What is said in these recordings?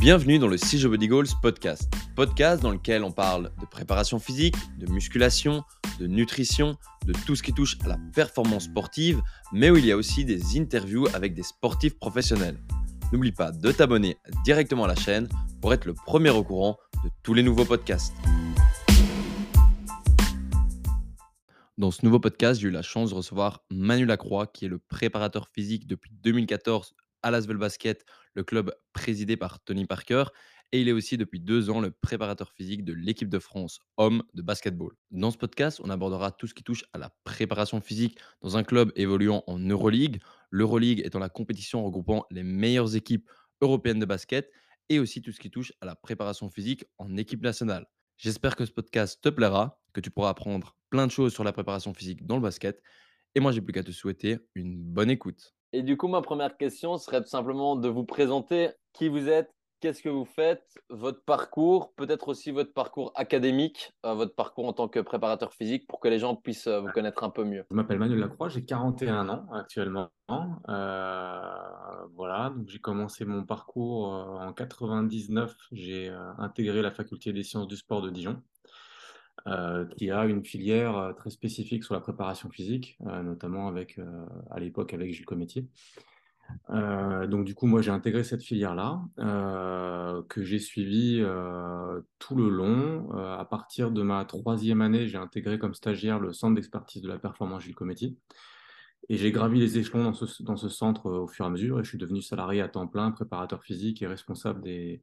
Bienvenue dans le CJ Body Goals podcast. Podcast dans lequel on parle de préparation physique, de musculation, de nutrition, de tout ce qui touche à la performance sportive, mais où il y a aussi des interviews avec des sportifs professionnels. N'oublie pas de t'abonner directement à la chaîne pour être le premier au courant de tous les nouveaux podcasts. Dans ce nouveau podcast, j'ai eu la chance de recevoir Manu Lacroix, qui est le préparateur physique depuis 2014 à Lasvel Basket, le club présidé par Tony Parker. Et il est aussi depuis deux ans le préparateur physique de l'équipe de France homme de basketball. Dans ce podcast, on abordera tout ce qui touche à la préparation physique dans un club évoluant en Euroleague. L'Euroleague étant la compétition regroupant les meilleures équipes européennes de basket et aussi tout ce qui touche à la préparation physique en équipe nationale. J'espère que ce podcast te plaira, que tu pourras apprendre plein de choses sur la préparation physique dans le basket. Et moi, j'ai plus qu'à te souhaiter une bonne écoute. Et du coup, ma première question serait tout simplement de vous présenter qui vous êtes, qu'est-ce que vous faites, votre parcours, peut-être aussi votre parcours académique, euh, votre parcours en tant que préparateur physique pour que les gens puissent euh, vous connaître un peu mieux. Je m'appelle Manuel Lacroix, j'ai 41 ans actuellement. Euh, voilà, donc j'ai commencé mon parcours en 99, j'ai intégré la faculté des sciences du sport de Dijon. Euh, qui a une filière euh, très spécifique sur la préparation physique, euh, notamment avec, à l'époque avec Gilles Cométier. donc du coup, moi j'ai intégré cette filière-là, que j'ai suivie tout le long. à partir de ma troisième année, j'ai intégré comme stagiaire le centre d'expertise de la performance Gilles Cométier. Et j'ai gravi les échelons dans ce, dans ce centre au fur et à mesure, et je suis devenu salarié à temps plein, préparateur physique et responsable des,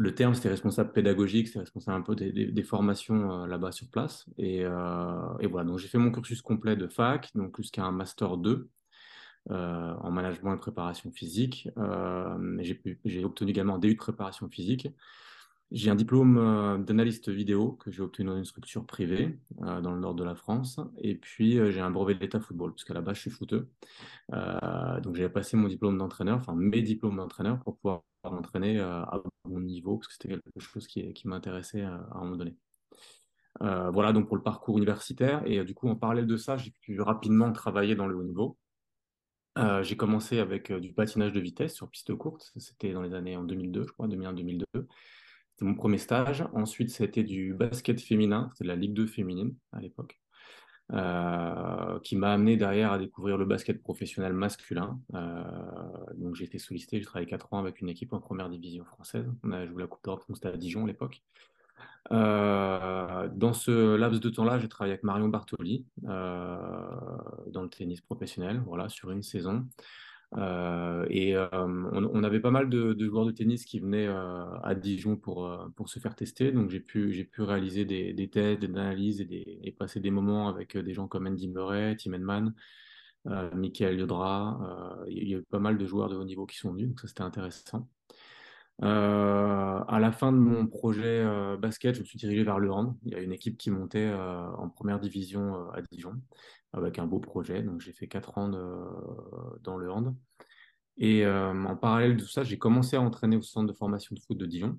le terme, c'était responsable pédagogique, c'était responsable un peu des, formations euh, là-bas sur place. Euh, et, voilà, donc j'ai fait mon cursus complet de fac, donc jusqu'à un master 2 euh, en management et préparation physique. j'ai obtenu également un DU de préparation physique. J'ai un diplôme d'analyste vidéo que j'ai obtenu dans une structure privée dans le nord de la France. Et puis, j'ai un brevet de l'état football, parce qu'à la base, je suis footeux. donc, j'ai passé mon diplôme d'entraîneur, enfin mes diplômes d'entraîneur, pour pouvoir m'entraîner à bon niveau, parce que c'était quelque chose qui, qui m'intéressait à, un moment donné. voilà donc pour le parcours universitaire. Et du coup, en parallèle de ça, j'ai pu rapidement travailler dans le haut niveau. j'ai commencé avec du patinage de vitesse sur piste courte. C'était dans les années en 2002, je crois, 2001-2002. C'était mon premier stage. Ensuite, c'était du basket féminin, c'était de la Ligue 2 féminine à l'époque, euh, qui m'a amené derrière à découvrir le basket professionnel masculin. Euh, donc j'ai été sollicité, j'ai travaillé 4 ans avec une équipe en première division française. On a joué la Coupe d'Europe, c'était à Dijon à l'époque. Euh, dans ce laps de temps-là, j'ai travaillé avec Marion Bartoli dans le tennis professionnel, voilà, sur une saison. Euh, et euh, on, avait pas mal de, joueurs de tennis qui venaient euh, à Dijon pour, pour se faire tester. Donc j'ai pu, j'ai pu réaliser des, des tests, des analyses et, passer des moments avec des gens comme Andy Murray, Tim Edman, Michael Yodra. il y a eu pas mal de joueurs de haut niveau qui sont venus, donc ça c'était intéressant. À la fin de mon projet basket, je me suis dirigé vers le hand. Il y a une équipe qui montait en première division à Dijon avec un beau projet. Donc j'ai fait quatre ans dans le hand. Et euh, en parallèle de tout ça, j'ai commencé à entraîner au centre de formation de foot de Dijon.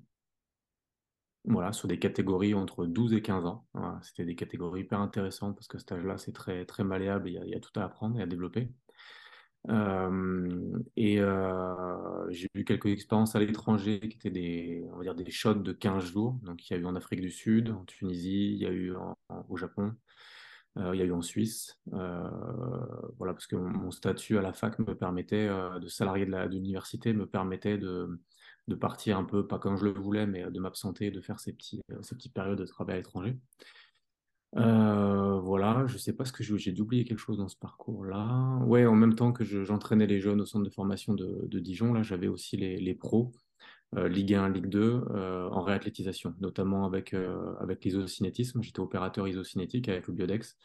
Voilà, sur des catégories entre 12 et 15 ans. C'était des catégories hyper intéressantes parce que ce stage-là, c'est très, très malléable il y, a, tout à apprendre et à développer. Et j'ai eu quelques expériences à l'étranger qui étaient des, on va dire des shots de 15 jours. Donc il y a eu en Afrique du Sud, en Tunisie, il y a eu au Japon, il y a eu en Suisse, voilà, parce que mon, statut à la fac me permettait, de salarié de l'université, me permettait de, de, partir un peu, pas comme je le voulais, mais de m'absenter, de faire ces, petits, ces petites périodes de travail à l'étranger. Voilà, je sais pas ce que j'ai oublié quelque chose dans ce parcours-là. Ouais, en même temps que j'entraînais les jeunes au centre de formation de, Dijon, là, j'avais aussi les, pros euh, Ligue 1, Ligue 2 euh, en réathlétisation, notamment avec, euh, avec l'isocinétisme. J'étais opérateur isocinétique avec le Biodex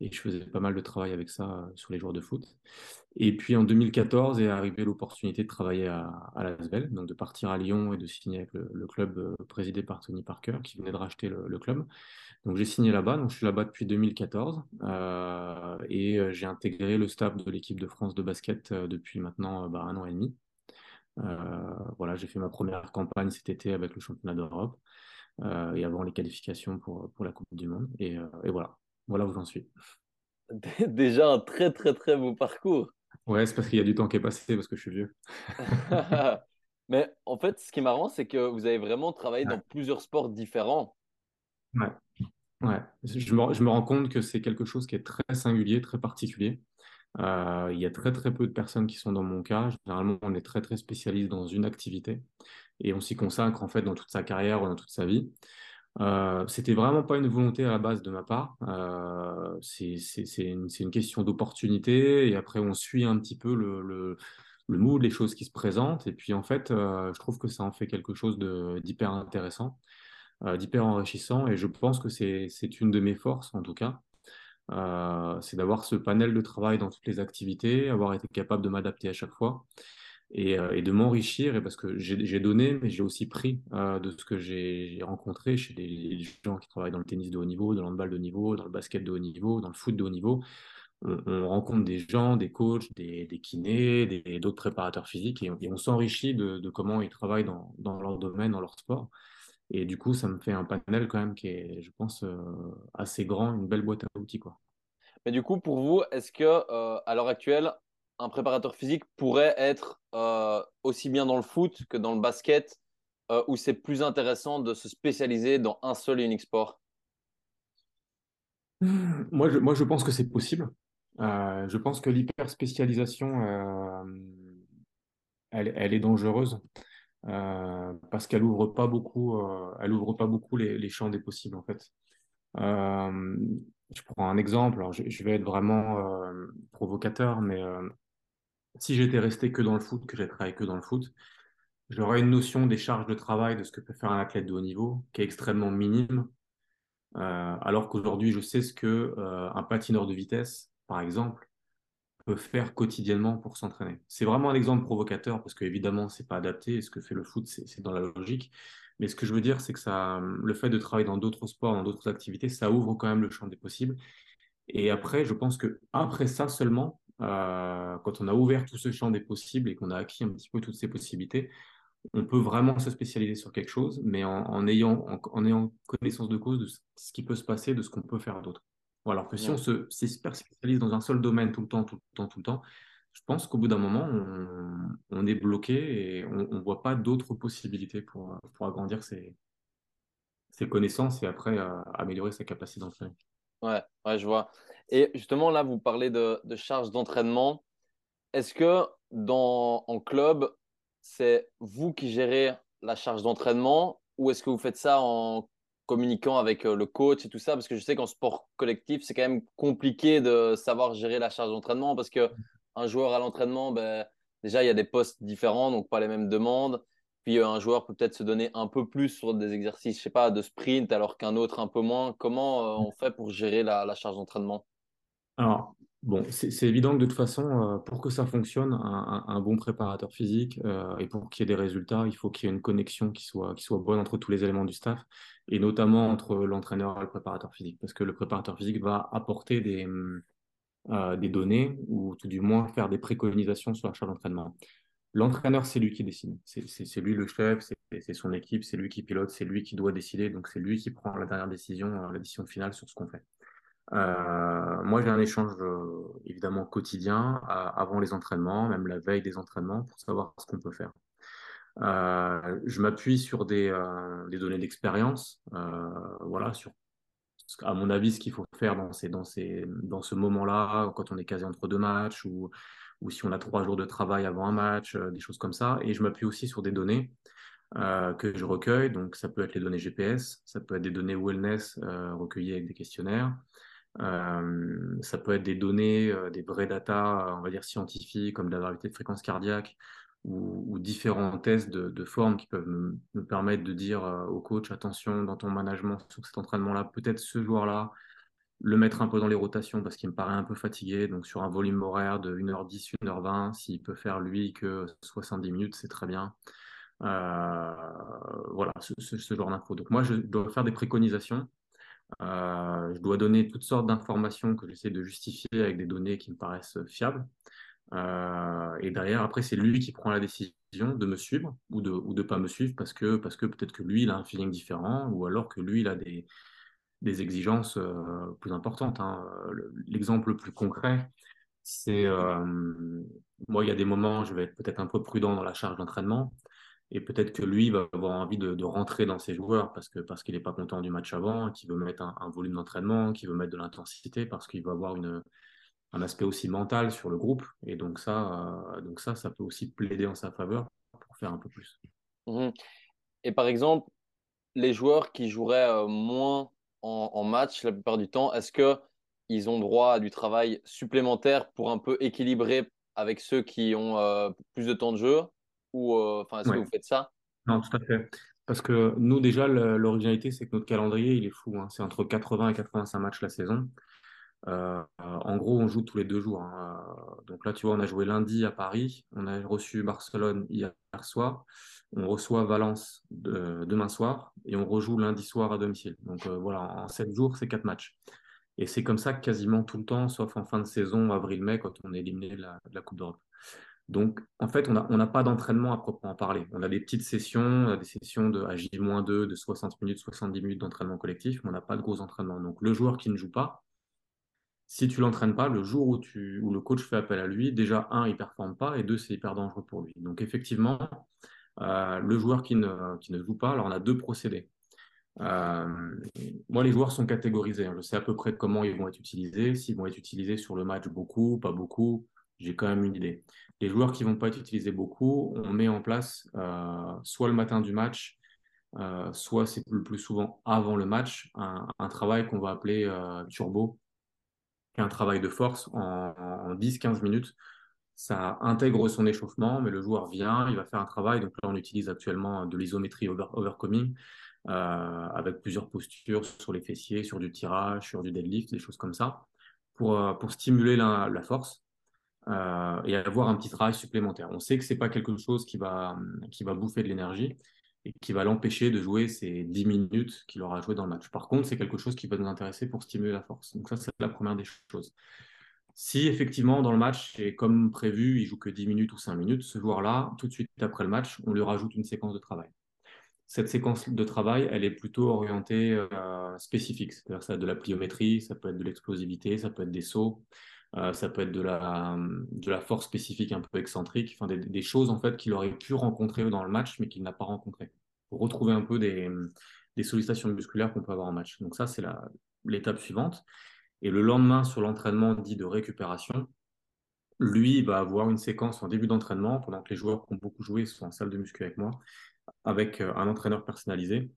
et je faisais pas mal de travail avec ça sur les joueurs de foot. Et puis en 2014 est arrivée l'opportunité de travailler à, à Lasvel, donc de partir à Lyon et de signer avec le, club présidé par Tony Parker qui venait de racheter le, club. Donc j'ai signé là-bas, donc je suis là-bas depuis 2014 et j'ai intégré le staff de l'équipe de France de basket depuis maintenant bah, un an et demi. Euh, voilà, j'ai fait ma première campagne cet été avec le championnat d'Europe euh, et avant les qualifications pour, pour la Coupe du Monde. Et, euh, et voilà, voilà où j'en suis. Déjà un très très très beau parcours. Ouais, c'est parce qu'il y a du temps qui est passé parce que je suis vieux. Mais en fait, ce qui est marrant, c'est que vous avez vraiment travaillé dans plusieurs sports différents. Ouais, ouais. Je me, je me rends compte que c'est quelque chose qui est très singulier, très particulier. Euh, il y a très très peu de personnes qui sont dans mon cas. Généralement, on est très très spécialiste dans une activité et on s'y consacre en fait dans toute sa carrière ou dans toute sa vie. Euh, c'était vraiment pas une volonté à la base de ma part. Euh, c'est une, question d'opportunité et après on suit un petit peu le, le, le mood, les choses qui se présentent et puis en fait euh, je trouve que ça en fait quelque chose d'hyper intéressant, d'hyper enrichissant et je pense que c'est une de mes forces en tout cas. Euh, c'est d'avoir ce panel de travail dans toutes les activités, avoir été capable de m'adapter à chaque fois et, euh, de m'enrichir, parce que j'ai donné, mais j'ai aussi pris euh, de ce que j'ai rencontré chez les gens qui travaillent dans le tennis de haut niveau, dans le handball de haut niveau, dans le basket de haut niveau, dans le foot de haut niveau. On, on rencontre des gens, des coachs, des, des kinés, des- d'autres préparateurs physiques, et on, et on s'enrichit de, de comment ils travaillent dans, dans leur domaine, dans leur sport. Et du coup, ça me fait un panel quand même qui est, je pense, euh, assez grand, une belle boîte à outils, quoi. Mais du coup, pour vous, est-ce que euh, à l'heure actuelle, un préparateur physique pourrait être euh, aussi bien dans le foot que dans le basket, où c'est plus intéressant de se spécialiser dans un seul et unique sport? Moi, je, moi, je pense que c'est possible. Je pense que l'hyperspécialisation, elle, elle est dangereuse euh, parce qu'elle ouvre pas beaucoup, euh, elle ouvre pas beaucoup les, champs des possibles en fait. Euh, je prends un exemple. Alors, je, vais être vraiment provocateur, mais si j'étais resté que dans le foot, que j'ai travaillé que dans le foot, j'aurais une notion des charges de travail de ce que peut faire un athlète de haut niveau qui est extrêmement minime. Alors qu'aujourd'hui, je sais ce que un patineur de vitesse, par exemple, peut faire quotidiennement pour s'entraîner. C'est vraiment un exemple provocateur parce que évidemment, c'est pas adapté. Ce que fait le foot, c'est dans la logique. Mais ce que je veux dire, c'est que ça, le fait de travailler dans d'autres sports, dans d'autres activités, ça ouvre quand même le champ des possibles. Et après, je pense que après ça seulement, euh, quand on a ouvert tout ce champ des possibles et qu'on a acquis un petit peu toutes ces possibilités, on peut vraiment se spécialiser sur quelque chose, mais en, ayant, en ayant connaissance de cause de ce qui peut se passer, de ce qu'on peut faire d'autre. Alors que si on se si se spécialise dans un seul domaine tout le temps, tout le temps, tout le temps, je pense qu'au bout d'un moment, on, on est bloqué et on ne voit pas d'autres possibilités pour, pour agrandir ses, ses connaissances et après euh, améliorer sa capacité d'entraîner. Ouais, ouais, je vois. Et justement, là, vous parlez de, de charge d'entraînement. Est-ce que dans, en club, c'est vous qui gérez la charge d'entraînement ou est-ce que vous faites ça en communiquant avec euh, le coach et tout ça? Parce que je sais qu'en sport collectif, c'est quand même compliqué de savoir gérer la charge d'entraînement parce que un joueur à l'entraînement, ben, déjà, il y a des postes différents, donc pas les mêmes demandes. Puis euh, un joueur peut peut-être se donner un peu plus sur des exercices, je sais pas, de sprint alors qu'un autre un peu moins. Comment euh, on fait pour gérer la, la charge d'entraînement? Alors, bon, c'est évident que de toute façon, euh, pour que ça fonctionne, un, un- bon préparateur physique euh, et pour qu'il y ait des résultats, il faut qu'il y ait une connexion qui soit, qui soit bonne entre tous les éléments du staff et notamment entre l'entraîneur et le préparateur physique. Parce que le préparateur physique va apporter des, euh, des données ou tout du moins faire des préconisations sur la charge d'entraînement. L'entraîneur, c'est lui qui décide. C'est lui le chef, c'est son équipe, c'est lui qui pilote, c'est lui qui doit décider. Donc, c'est lui qui prend la dernière décision, la décision finale sur ce qu'on fait. Euh, moi, j'ai un échange euh, évidemment quotidien à- avant les entraînements, même la veille des entraînements, pour savoir ce qu'on peut faire. Euh, je m'appuie sur des, euh, données d'expérience, euh, voilà, sur à mon avis ce qu'il faut faire dans ces, dans ces, dans ce moment-là, quand on est casé entre deux matchs ou, ou si on a trois jours de travail avant un match, euh, des choses comme ça. Et je m'appuie aussi sur des données euh, que je recueille. Donc, ça peut être les données GPS, ça peut être des données wellness euh, recueillies avec des questionnaires. Euh, ça peut être des données, euh, des vrais data, euh, on va dire scientifiques, comme la variété de fréquence cardiaque ou, différents tests de, forme qui peuvent me, me permettre de dire au coach, attention, dans ton management sur cet entraînement-là, peut-être ce joueur-là, le mettre un peu dans les rotations parce qu'il me paraît un peu fatigué. Donc sur un volume horaire de 1h10, 1h20, s'il peut faire lui que 70 minutes, c'est très bien. Voilà, ce, ce, genre d'infos. Donc moi, je dois faire des préconisations je dois donner toutes sortes d'informations que j'essaie de justifier avec des données qui me paraissent fiables. Euh, et derrière, après, c'est lui qui prend la décision de me suivre ou de ou pas me suivre parce que, peut-être que lui, il a un feeling différent ou alors que lui, il a des, exigences euh, plus importantes. hein. Le- L'exemple le plus concret, c'est euh, moi, il y a des moments, je vais être peut-être un peu prudent dans la charge d'entraînement. Et peut-être que lui va avoir envie de, rentrer dans ses joueurs parce que parce qu'il n'est pas content du match avant, qu'il veut mettre un, volume d'entraînement, qu'il veut mettre de l'intensité, parce qu'il va avoir un aspect aussi mental sur le groupe. Et donc ça, euh, donc ça, ça peut aussi plaider en sa faveur pour faire un peu plus. Mmh Et par exemple, les joueurs qui joueraient euh, moins en, match la plupart du temps, est-ce qu'ils ont droit à du travail supplémentaire pour un peu équilibrer avec ceux qui ont euh, plus de temps de jeu? Ou euh, enfin, est-ce que vous faites ça? Non, tout à fait. Parce que nous, déjà, l'originalité, c'est que notre calendrier, il est fou. Hein. C'est entre 80 et 85 matchs la saison. Euh, en gros, on joue tous les deux jours. Hein. Donc là, tu vois, on a joué lundi à Paris, on a reçu Barcelone hier soir, on reçoit Valence demain soir et on rejoue lundi soir à domicile. Donc euh, voilà, en sept jours, c'est quatre matchs. Et c'est comme ça quasiment tout le temps, sauf en fin de saison, avril-mai, quand on est éliminé de la Coupe d'Europe. Donc, en fait, on n'a pas d'entraînement à proprement parler. On a des petites sessions, des sessions de J-2, de 60 minutes, 70 minutes d'entraînement collectif, mais on n'a pas de gros entraînements. Donc, le joueur qui ne joue pas, si tu l'entraînes pas, le jour où, le coach fait appel à lui, déjà, un, il performe pas, et deux, c'est hyper dangereux pour lui. Donc, effectivement, euh, le joueur qui ne, qui ne joue pas, alors on a deux procédés. Euh, moi, les joueurs sont catégorisés. Hein. Je sais à peu près comment ils vont être utilisés. S'ils vont être utilisés sur le match beaucoup, pas beaucoup, j'ai quand même une idée. Les joueurs qui ne vont pas être utilisés beaucoup, on met en place euh, soit le matin du match, euh, soit c'est le plus souvent avant le match, un, travail qu'on va appeler euh, turbo, qui est un travail de force en, 10-15 minutes. Ça intègre son échauffement, mais le joueur vient, il va faire un travail. Donc là, on utilise actuellement de l'isométrie overcoming avec plusieurs postures sur les fessiers, sur du tirage, sur du deadlift, des choses comme ça, pour, pour stimuler la force euh, et avoir un petit travail supplémentaire. On sait que ce n'est pas quelque chose qui va, qui va bouffer de l'énergie et qui va l'empêcher de jouer ces 10 minutes qu'il aura joué dans le match. Par contre, c'est quelque chose qui va nous intéresser pour stimuler la force. Donc ça, c'est la première des choses. Si effectivement, dans le match, et comme prévu, il joue que 10 minutes ou 5 minutes, ce joueur-là, tout de suite après le match, on lui rajoute une séquence de travail. Cette séquence de travail, elle est plutôt orientée euh, spécifique. C'est-à-dire ça de la pliométrie, ça peut être de l'explosivité, ça peut être des sauts, euh, ça peut être de la, de la force spécifique un peu excentrique, enfin, des, choses en fait qu'il aurait pu rencontrer dans le match mais qu'il n'a pas rencontré. Pour retrouver un peu des, des sollicitations musculaires qu'on peut avoir en match. Donc ça, c'est l'étape suivante. Et le lendemain, sur l'entraînement dit de récupération, lui il va avoir une séquence en début d'entraînement, pendant que les joueurs qui ont beaucoup joué sont en salle de muscu avec moi, avec euh, un entraîneur personnalisé,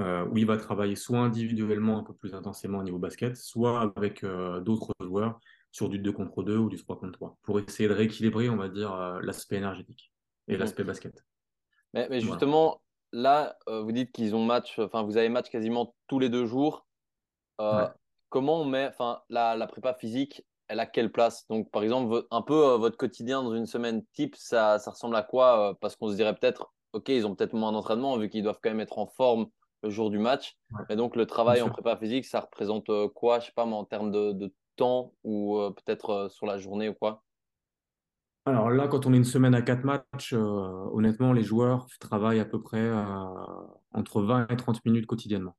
euh, où il va travailler soit individuellement un peu plus intensément au niveau basket, soit avec d'autres joueurs sur du 2 contre 2 ou du 3 contre 3 pour essayer de rééquilibrer, on va dire, euh, l'aspect énergétique et mhm. l'aspect basket. Mais, justement, là, euh, vous dites qu'ils ont match, enfin, vous avez match quasiment tous les deux jours. Euh, comment on met, enfin, la, la, prépa physique, elle a quelle place? Donc, par exemple, un peu votre quotidien dans une semaine type, ça, ça ressemble à quoi Parce qu'on se dirait peut-être, ok, ils ont peut-être moins d'entraînement vu qu'ils doivent quand même être en forme le jour du match. Mais donc, le travail en prépa physique, ça représente quoi? Je sais pas, mais en termes de, de ou euh, peut-être euh, sur la journée ou quoi? Alors là, quand on est une semaine à quatre matchs, euh, honnêtement, les joueurs travaillent à peu près entre 20 et 30 minutes quotidiennement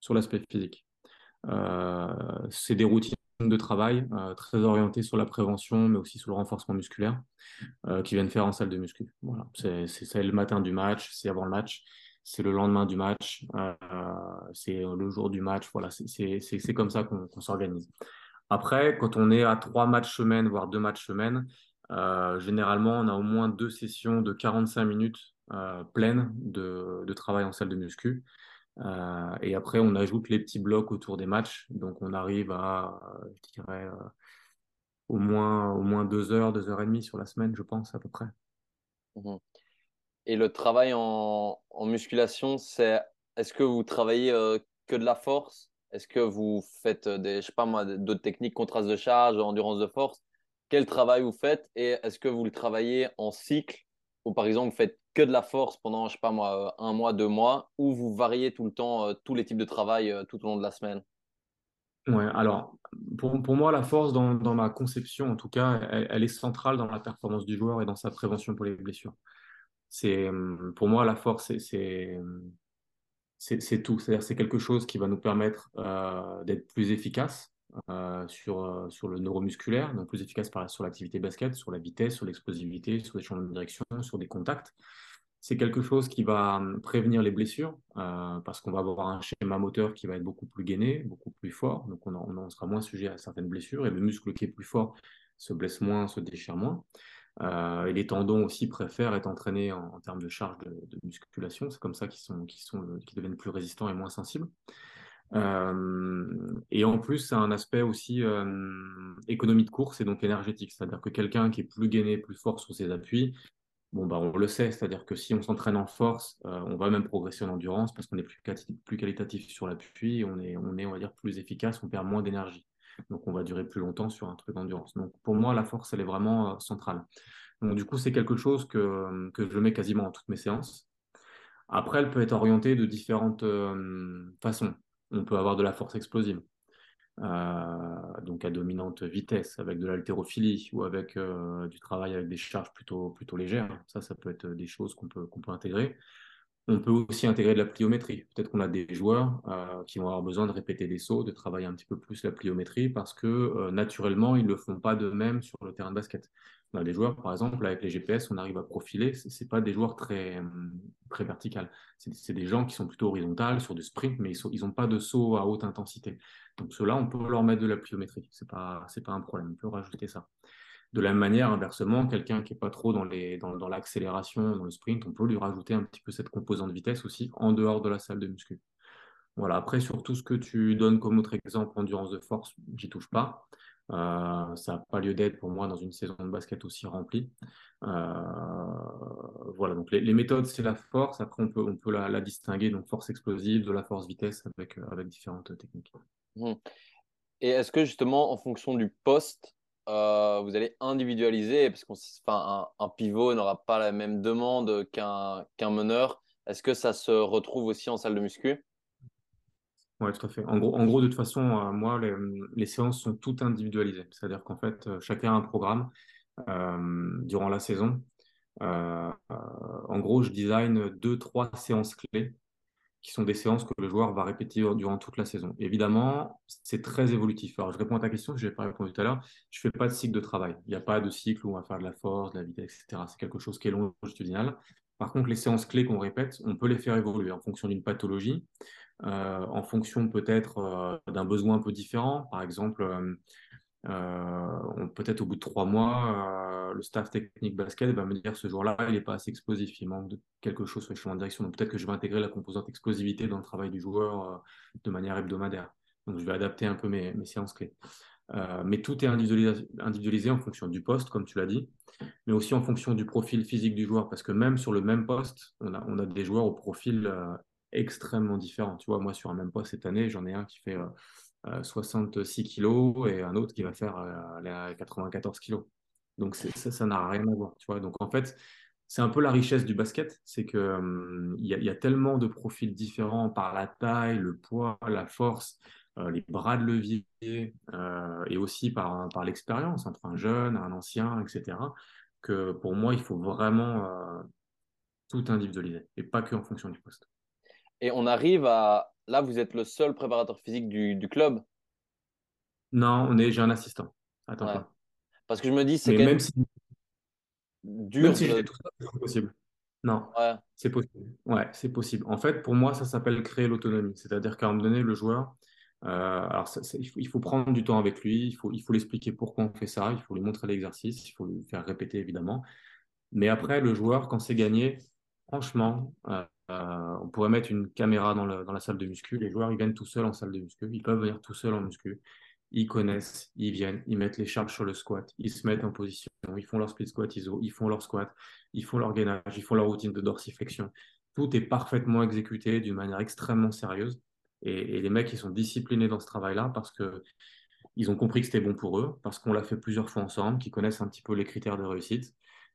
sur l'aspect physique. c'est des routines de travail très orientées sur la prévention, mais aussi sur le renforcement musculaire, qui viennent faire en salle de muscu. Voilà. C'est le matin du match, c'est avant le match, c'est le lendemain du match, c'est le jour du match. Voilà, c'est comme ça qu'on s'organise. Après, quand on est à trois matchs semaine, voire deux matchs semaine, euh, généralement, on a au moins deux sessions de 45 minutes euh, pleines de, travail en salle de muscu. Euh, et après, on ajoute les petits blocs autour des matchs. Donc, on arrive à, je dirais, au, moins, au moins deux heures, deux heures et demie sur la semaine, je pense, à peu près. Mmh et le travail en, en musculation, c'est est-ce que vous travaillez que de la force? Est-ce que vous faites euh, des, je sais pas moi, d'autres techniques, contraste de charge, endurance de force? Quel travail vous faites et est-ce que vous le travaillez en cycle? Ou par exemple vous faites que de la force pendant, je sais pas moi, euh, un mois, deux mois ou vous variez tout le temps euh, tous les types de travail tout au long de la semaine? Ouais, alors pour, pour, moi, la force dans, dans, ma conception, en tout cas, elle, est centrale dans la performance du joueur et dans sa prévention pour les blessures. Hum, pour moi la force, c'est hum, c'est tout. C'est-à-dire c'est quelque chose qui va nous permettre euh, d'être plus efficace euh, sur, euh, sur le neuromusculaire, donc plus efficace par, sur l'activité basket, sur la vitesse, sur l'explosivité, sur les changements de direction, sur des contacts. c'est quelque chose qui va hum, prévenir les blessures, parce qu'on va avoir un schéma moteur qui va être beaucoup plus gainé, beaucoup plus fort, donc on, en, sera moins sujet à certaines blessures, et le muscle qui est plus fort se blesse moins, se déchire moins. Euh, et les tendons aussi préfèrent être entraînés en, termes de charge de, musculation, c'est comme ça qu'ils sont, sont, deviennent plus résistants et moins sensibles. Euh, et en plus, c'est un aspect aussi économie de course et donc énergétique, c'est-à-dire que quelqu'un qui est plus gainé, plus fort sur ses appuis, Bon, bah, on le sait, c'est-à-dire que si on s'entraîne en force, euh, on va même progresser en endurance parce qu'on est plus, plus qualitatif sur l'appui, on est, on est, on va dire, plus efficace, on perd moins d'énergie. Donc, on va durer plus longtemps sur un truc d'endurance. Donc, pour moi, la force, elle est vraiment euh, centrale. Donc, du coup, c'est quelque chose que, que je mets quasiment dans toutes mes séances. Après, elle peut être orientée de différentes euh, façons. On peut avoir de la force explosive. Euh, donc à dominante vitesse, avec de l'haltérophilie ou avec euh, du travail avec des charges plutôt, plutôt légères. Ça, ça peut être des choses qu'on peut, qu'on peut intégrer. On peut aussi intégrer de la pliométrie. Peut-être qu'on a des joueurs euh, qui vont avoir besoin de répéter des sauts, de travailler un petit peu plus la pliométrie parce que naturellement, ils ne le font pas d'eux-mêmes sur le terrain de basket. On a des joueurs, par exemple, avec les GPS, on arrive à profiler. Ce n'est pas des joueurs très, très verticales. C'est des gens qui sont plutôt horizontales sur du sprint, mais ils n'ont pas de saut à haute intensité. Donc ceux-là, on peut leur mettre de la pliométrie. Ce n'est pas un problème. On peut rajouter ça. De la même manière, inversement, quelqu'un qui n'est pas trop dans, l'accélération, dans le sprint, on peut lui rajouter un petit peu cette composante vitesse aussi en dehors de la salle de muscu. Voilà, après, sur tout ce que tu donnes comme autre exemple, endurance de force, j'y touche pas. Euh, ça n'a pas lieu d'être pour moi dans une saison de basket aussi remplie. Euh, voilà, donc les, méthodes, c'est la force. Après, on peut, on peut la, distinguer, donc force explosive, de la force vitesse avec, euh, avec différentes techniques. Mmh. Et est-ce que justement, en fonction du poste, vous allez individualiser Parce qu'un un, pivot n'aura pas la même demande qu'un qu'un meneur. Est-ce que ça se retrouve aussi en salle de muscu? Oui, tout à fait. En gros, en gros de toute façon, euh, moi, les, séances sont toutes individualisées. C'est-à-dire qu'en fait, euh, chacun a un programme euh, durant la saison. en gros, je design deux, trois séances clés qui sont des séances que le joueur va répéter durant toute la saison. Évidemment, c'est très évolutif. Alors, je réponds à ta question, je n'ai pas répondu tout à l'heure. Je ne fais pas de cycle de travail. Il n'y a pas de cycle où on va faire de la force, de la vitesse, etc. C'est quelque chose qui est longitudinal. Par contre, les séances clés qu'on répète, on peut les faire évoluer en fonction d'une pathologie. Euh, en fonction peut-être euh, d'un besoin un peu différent. Par exemple, euh, peut-être au bout de trois mois, le staff technique basket va me dire ce jour-là, il n'est pas assez explosif, il manque de quelque chose sur le chemin de direction. Donc peut-être que je vais intégrer la composante explosivité dans le travail du joueur de manière hebdomadaire. Donc je vais adapter un peu mes, séances clés. mais tout est individualisé, en fonction du poste, comme tu l'as dit, mais aussi en fonction du profil physique du joueur, parce que même sur le même poste, on a, des joueurs au profil extrêmement différents. Tu vois, moi, sur un même poids cette année, j'en ai un qui fait 66 euh, euh, kilos et un autre qui va faire 94 euh, kilos. Donc, ça, ça n'a rien à voir. Tu vois, donc en fait, c'est un peu la richesse du basket, c'est qu'il hum, il y, a tellement de profils différents par la taille, le poids, la force, les bras de levier et aussi par, par l'expérience entre un jeune, un ancien, etc. Que pour moi, il faut vraiment tout individualiser et pas que en fonction du poste. Et on arrive à. Là, vous êtes le seul préparateur physique du, club? Non, on est... j'ai un assistant. Attends. Parce que je me dis, c'est même si... dur. Même si tout ça, c'est possible. Non, c'est possible. Ouais, c'est possible. En fait, pour moi, ça s'appelle créer l'autonomie. C'est-à-dire qu'à un moment donné, le joueur, euh, alors il, faut, prendre du temps avec lui, il faut, il faut l'expliquer pourquoi on fait ça, il faut lui montrer l'exercice, il faut lui faire répéter évidemment. Mais après, le joueur, quand c'est gagné, franchement, euh, euh, on pourrait mettre une caméra dans, la salle de muscu. Les joueurs, ils viennent tout seuls en salle de muscu. Ils peuvent venir tout seuls en muscu. Ils connaissent, ils viennent, ils mettent les charges sur le squat, ils se mettent en position, ils font leur split squat ISO, ils font leur squat, ils font leur gainage, ils font leur routine de dorsiflexion. Tout est parfaitement exécuté d'une manière extrêmement sérieuse. Et, les mecs, ils sont disciplinés dans ce travail-là parce que ils ont compris que c'était bon pour eux, parce qu'on l'a fait plusieurs fois ensemble, qu'ils connaissent un petit peu les critères de réussite.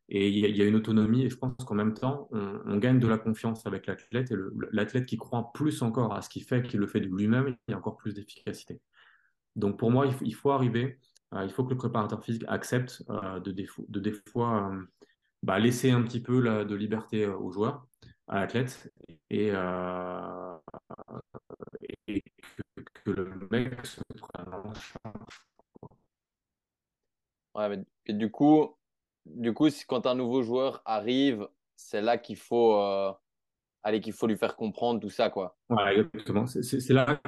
Et il y, a une autonomie, et je pense qu'en même temps, on, gagne de la confiance avec l'athlète, et l'athlète qui croit plus encore à ce qu'il fait, qu'il le fait de lui-même, il y a encore plus d'efficacité. Donc pour moi, il faut, arriver, euh, il faut que le préparateur physique accepte euh, de, des, de des fois euh, bah, laisser un petit peu de liberté aux joueurs, à l'athlète, et, que, le mec se prenne en charge. Et du coup, quand un nouveau joueur arrive c'est là qu'il faut, allez, qu'il faut lui faire comprendre tout ça, quoi. Exactement. C'est là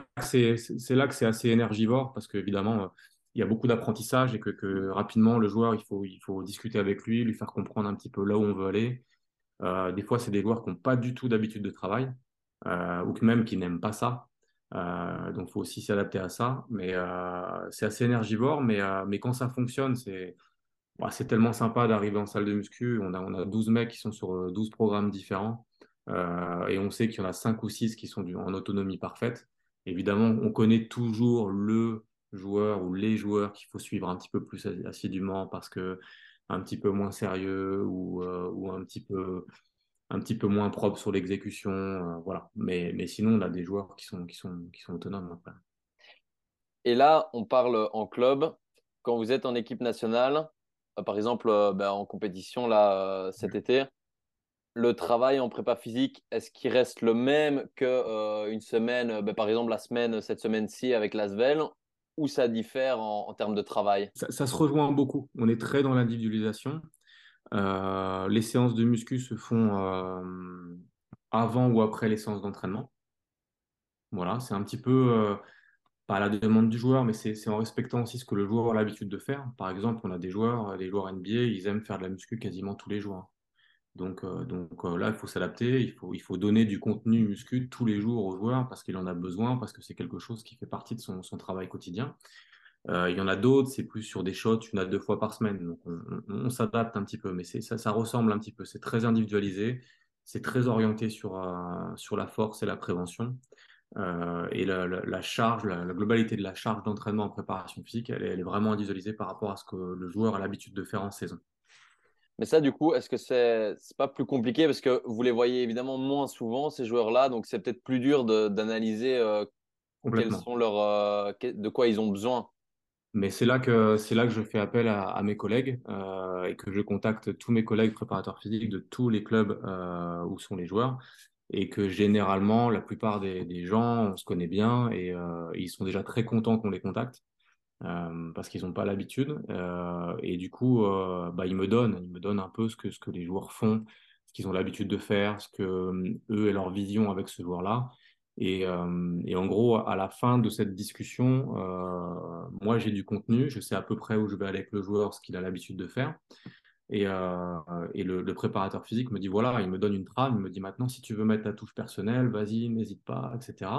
que c'est assez énergivore parce qu'évidemment, euh, il y a beaucoup d'apprentissage et que, rapidement, le joueur, il faut, discuter avec lui, lui faire comprendre un petit peu là où on veut aller. Euh, des fois, c'est des joueurs qui n'ont pas du tout d'habitude de travail euh, ou même qui n'aiment pas ça. Donc, il faut aussi s'adapter à ça. Mais c'est assez énergivore, mais, quand ça fonctionne, c'est c'est tellement sympa d'arriver en salle de muscu. On a, on a 12 mecs qui sont sur 12 programmes différents. Et on sait qu'il y en a 5 ou 6 qui sont en autonomie parfaite. Évidemment, on connaît toujours le joueur ou les joueurs qu'il faut suivre un petit peu plus assidûment parce que un petit peu moins sérieux ou, ou un petit peu un petit peu moins propre sur l'exécution. Euh, voilà. Mais, mais sinon, on a des joueurs qui sont, qui sont, qui sont autonomes. Et là, on parle en club. Quand vous êtes en équipe nationale, euh, par exemple euh, ben, en compétition là, cet été, le travail en prépa physique, est-ce qu'il reste le même qu'une une semaine, ben, par exemple la semaine, cette semaine-ci avec l'Asvel, ou ça diffère en, termes de travail? Ça, se rejoint beaucoup. On est très dans l'individualisation. Euh, les séances de muscu se font euh, avant ou après les séances d'entraînement. Voilà, c'est un petit peu euh, pas à la demande du joueur, mais c'est en respectant aussi ce que le joueur a l'habitude de faire. Par exemple, on a des joueurs, des joueurs NBA, ils aiment faire de la muscu quasiment tous les jours. Donc, donc là, il faut s'adapter, il faut, donner du contenu muscu tous les jours au joueur parce qu'il en a besoin, parce que c'est quelque chose qui fait partie de son, travail quotidien. Euh, il y en a d'autres, c'est plus sur des shots une à deux fois par semaine. Donc on, s'adapte un petit peu, mais ça, ça ressemble un petit peu. C'est très individualisé, c'est très orienté sur, euh, la force et la prévention. Euh, et la, charge, la, globalité de la charge d'entraînement en préparation physique, elle est, vraiment individualisée par rapport à ce que le joueur a l'habitude de faire en saison. Mais ça, du coup, est-ce que c'est n'est pas plus compliqué? Parce que vous les voyez évidemment moins souvent ces joueurs-là, donc c'est peut-être plus dur d'analyser euh, quels sont leurs, de quoi ils ont besoin. Mais c'est là que c'est là que je fais appel à, mes collègues euh, et que je contacte tous mes collègues préparateurs physiques de tous les clubs euh, où sont les joueurs et que généralement la plupart des, des gens on se connaît bien et euh, ils sont déjà très contents qu'on les contacte euh, parce qu'ils n'ont pas l'habitude euh, et du coup euh, bah, ils me donnent ils me donnent un peu ce que ce que les joueurs font ce qu'ils ont l'habitude de faire ce que eux et leur vision avec ce joueur là et, euh, en gros, à la fin de cette discussion, euh, moi j'ai du contenu, je sais à peu près où je vais avec le joueur, ce qu'il a l'habitude de faire. Et, euh, et le, le, préparateur physique me dit voilà, il me donne une trame, il me dit maintenant si tu veux mettre ta touche personnelle, vas-y, n'hésite pas, etc.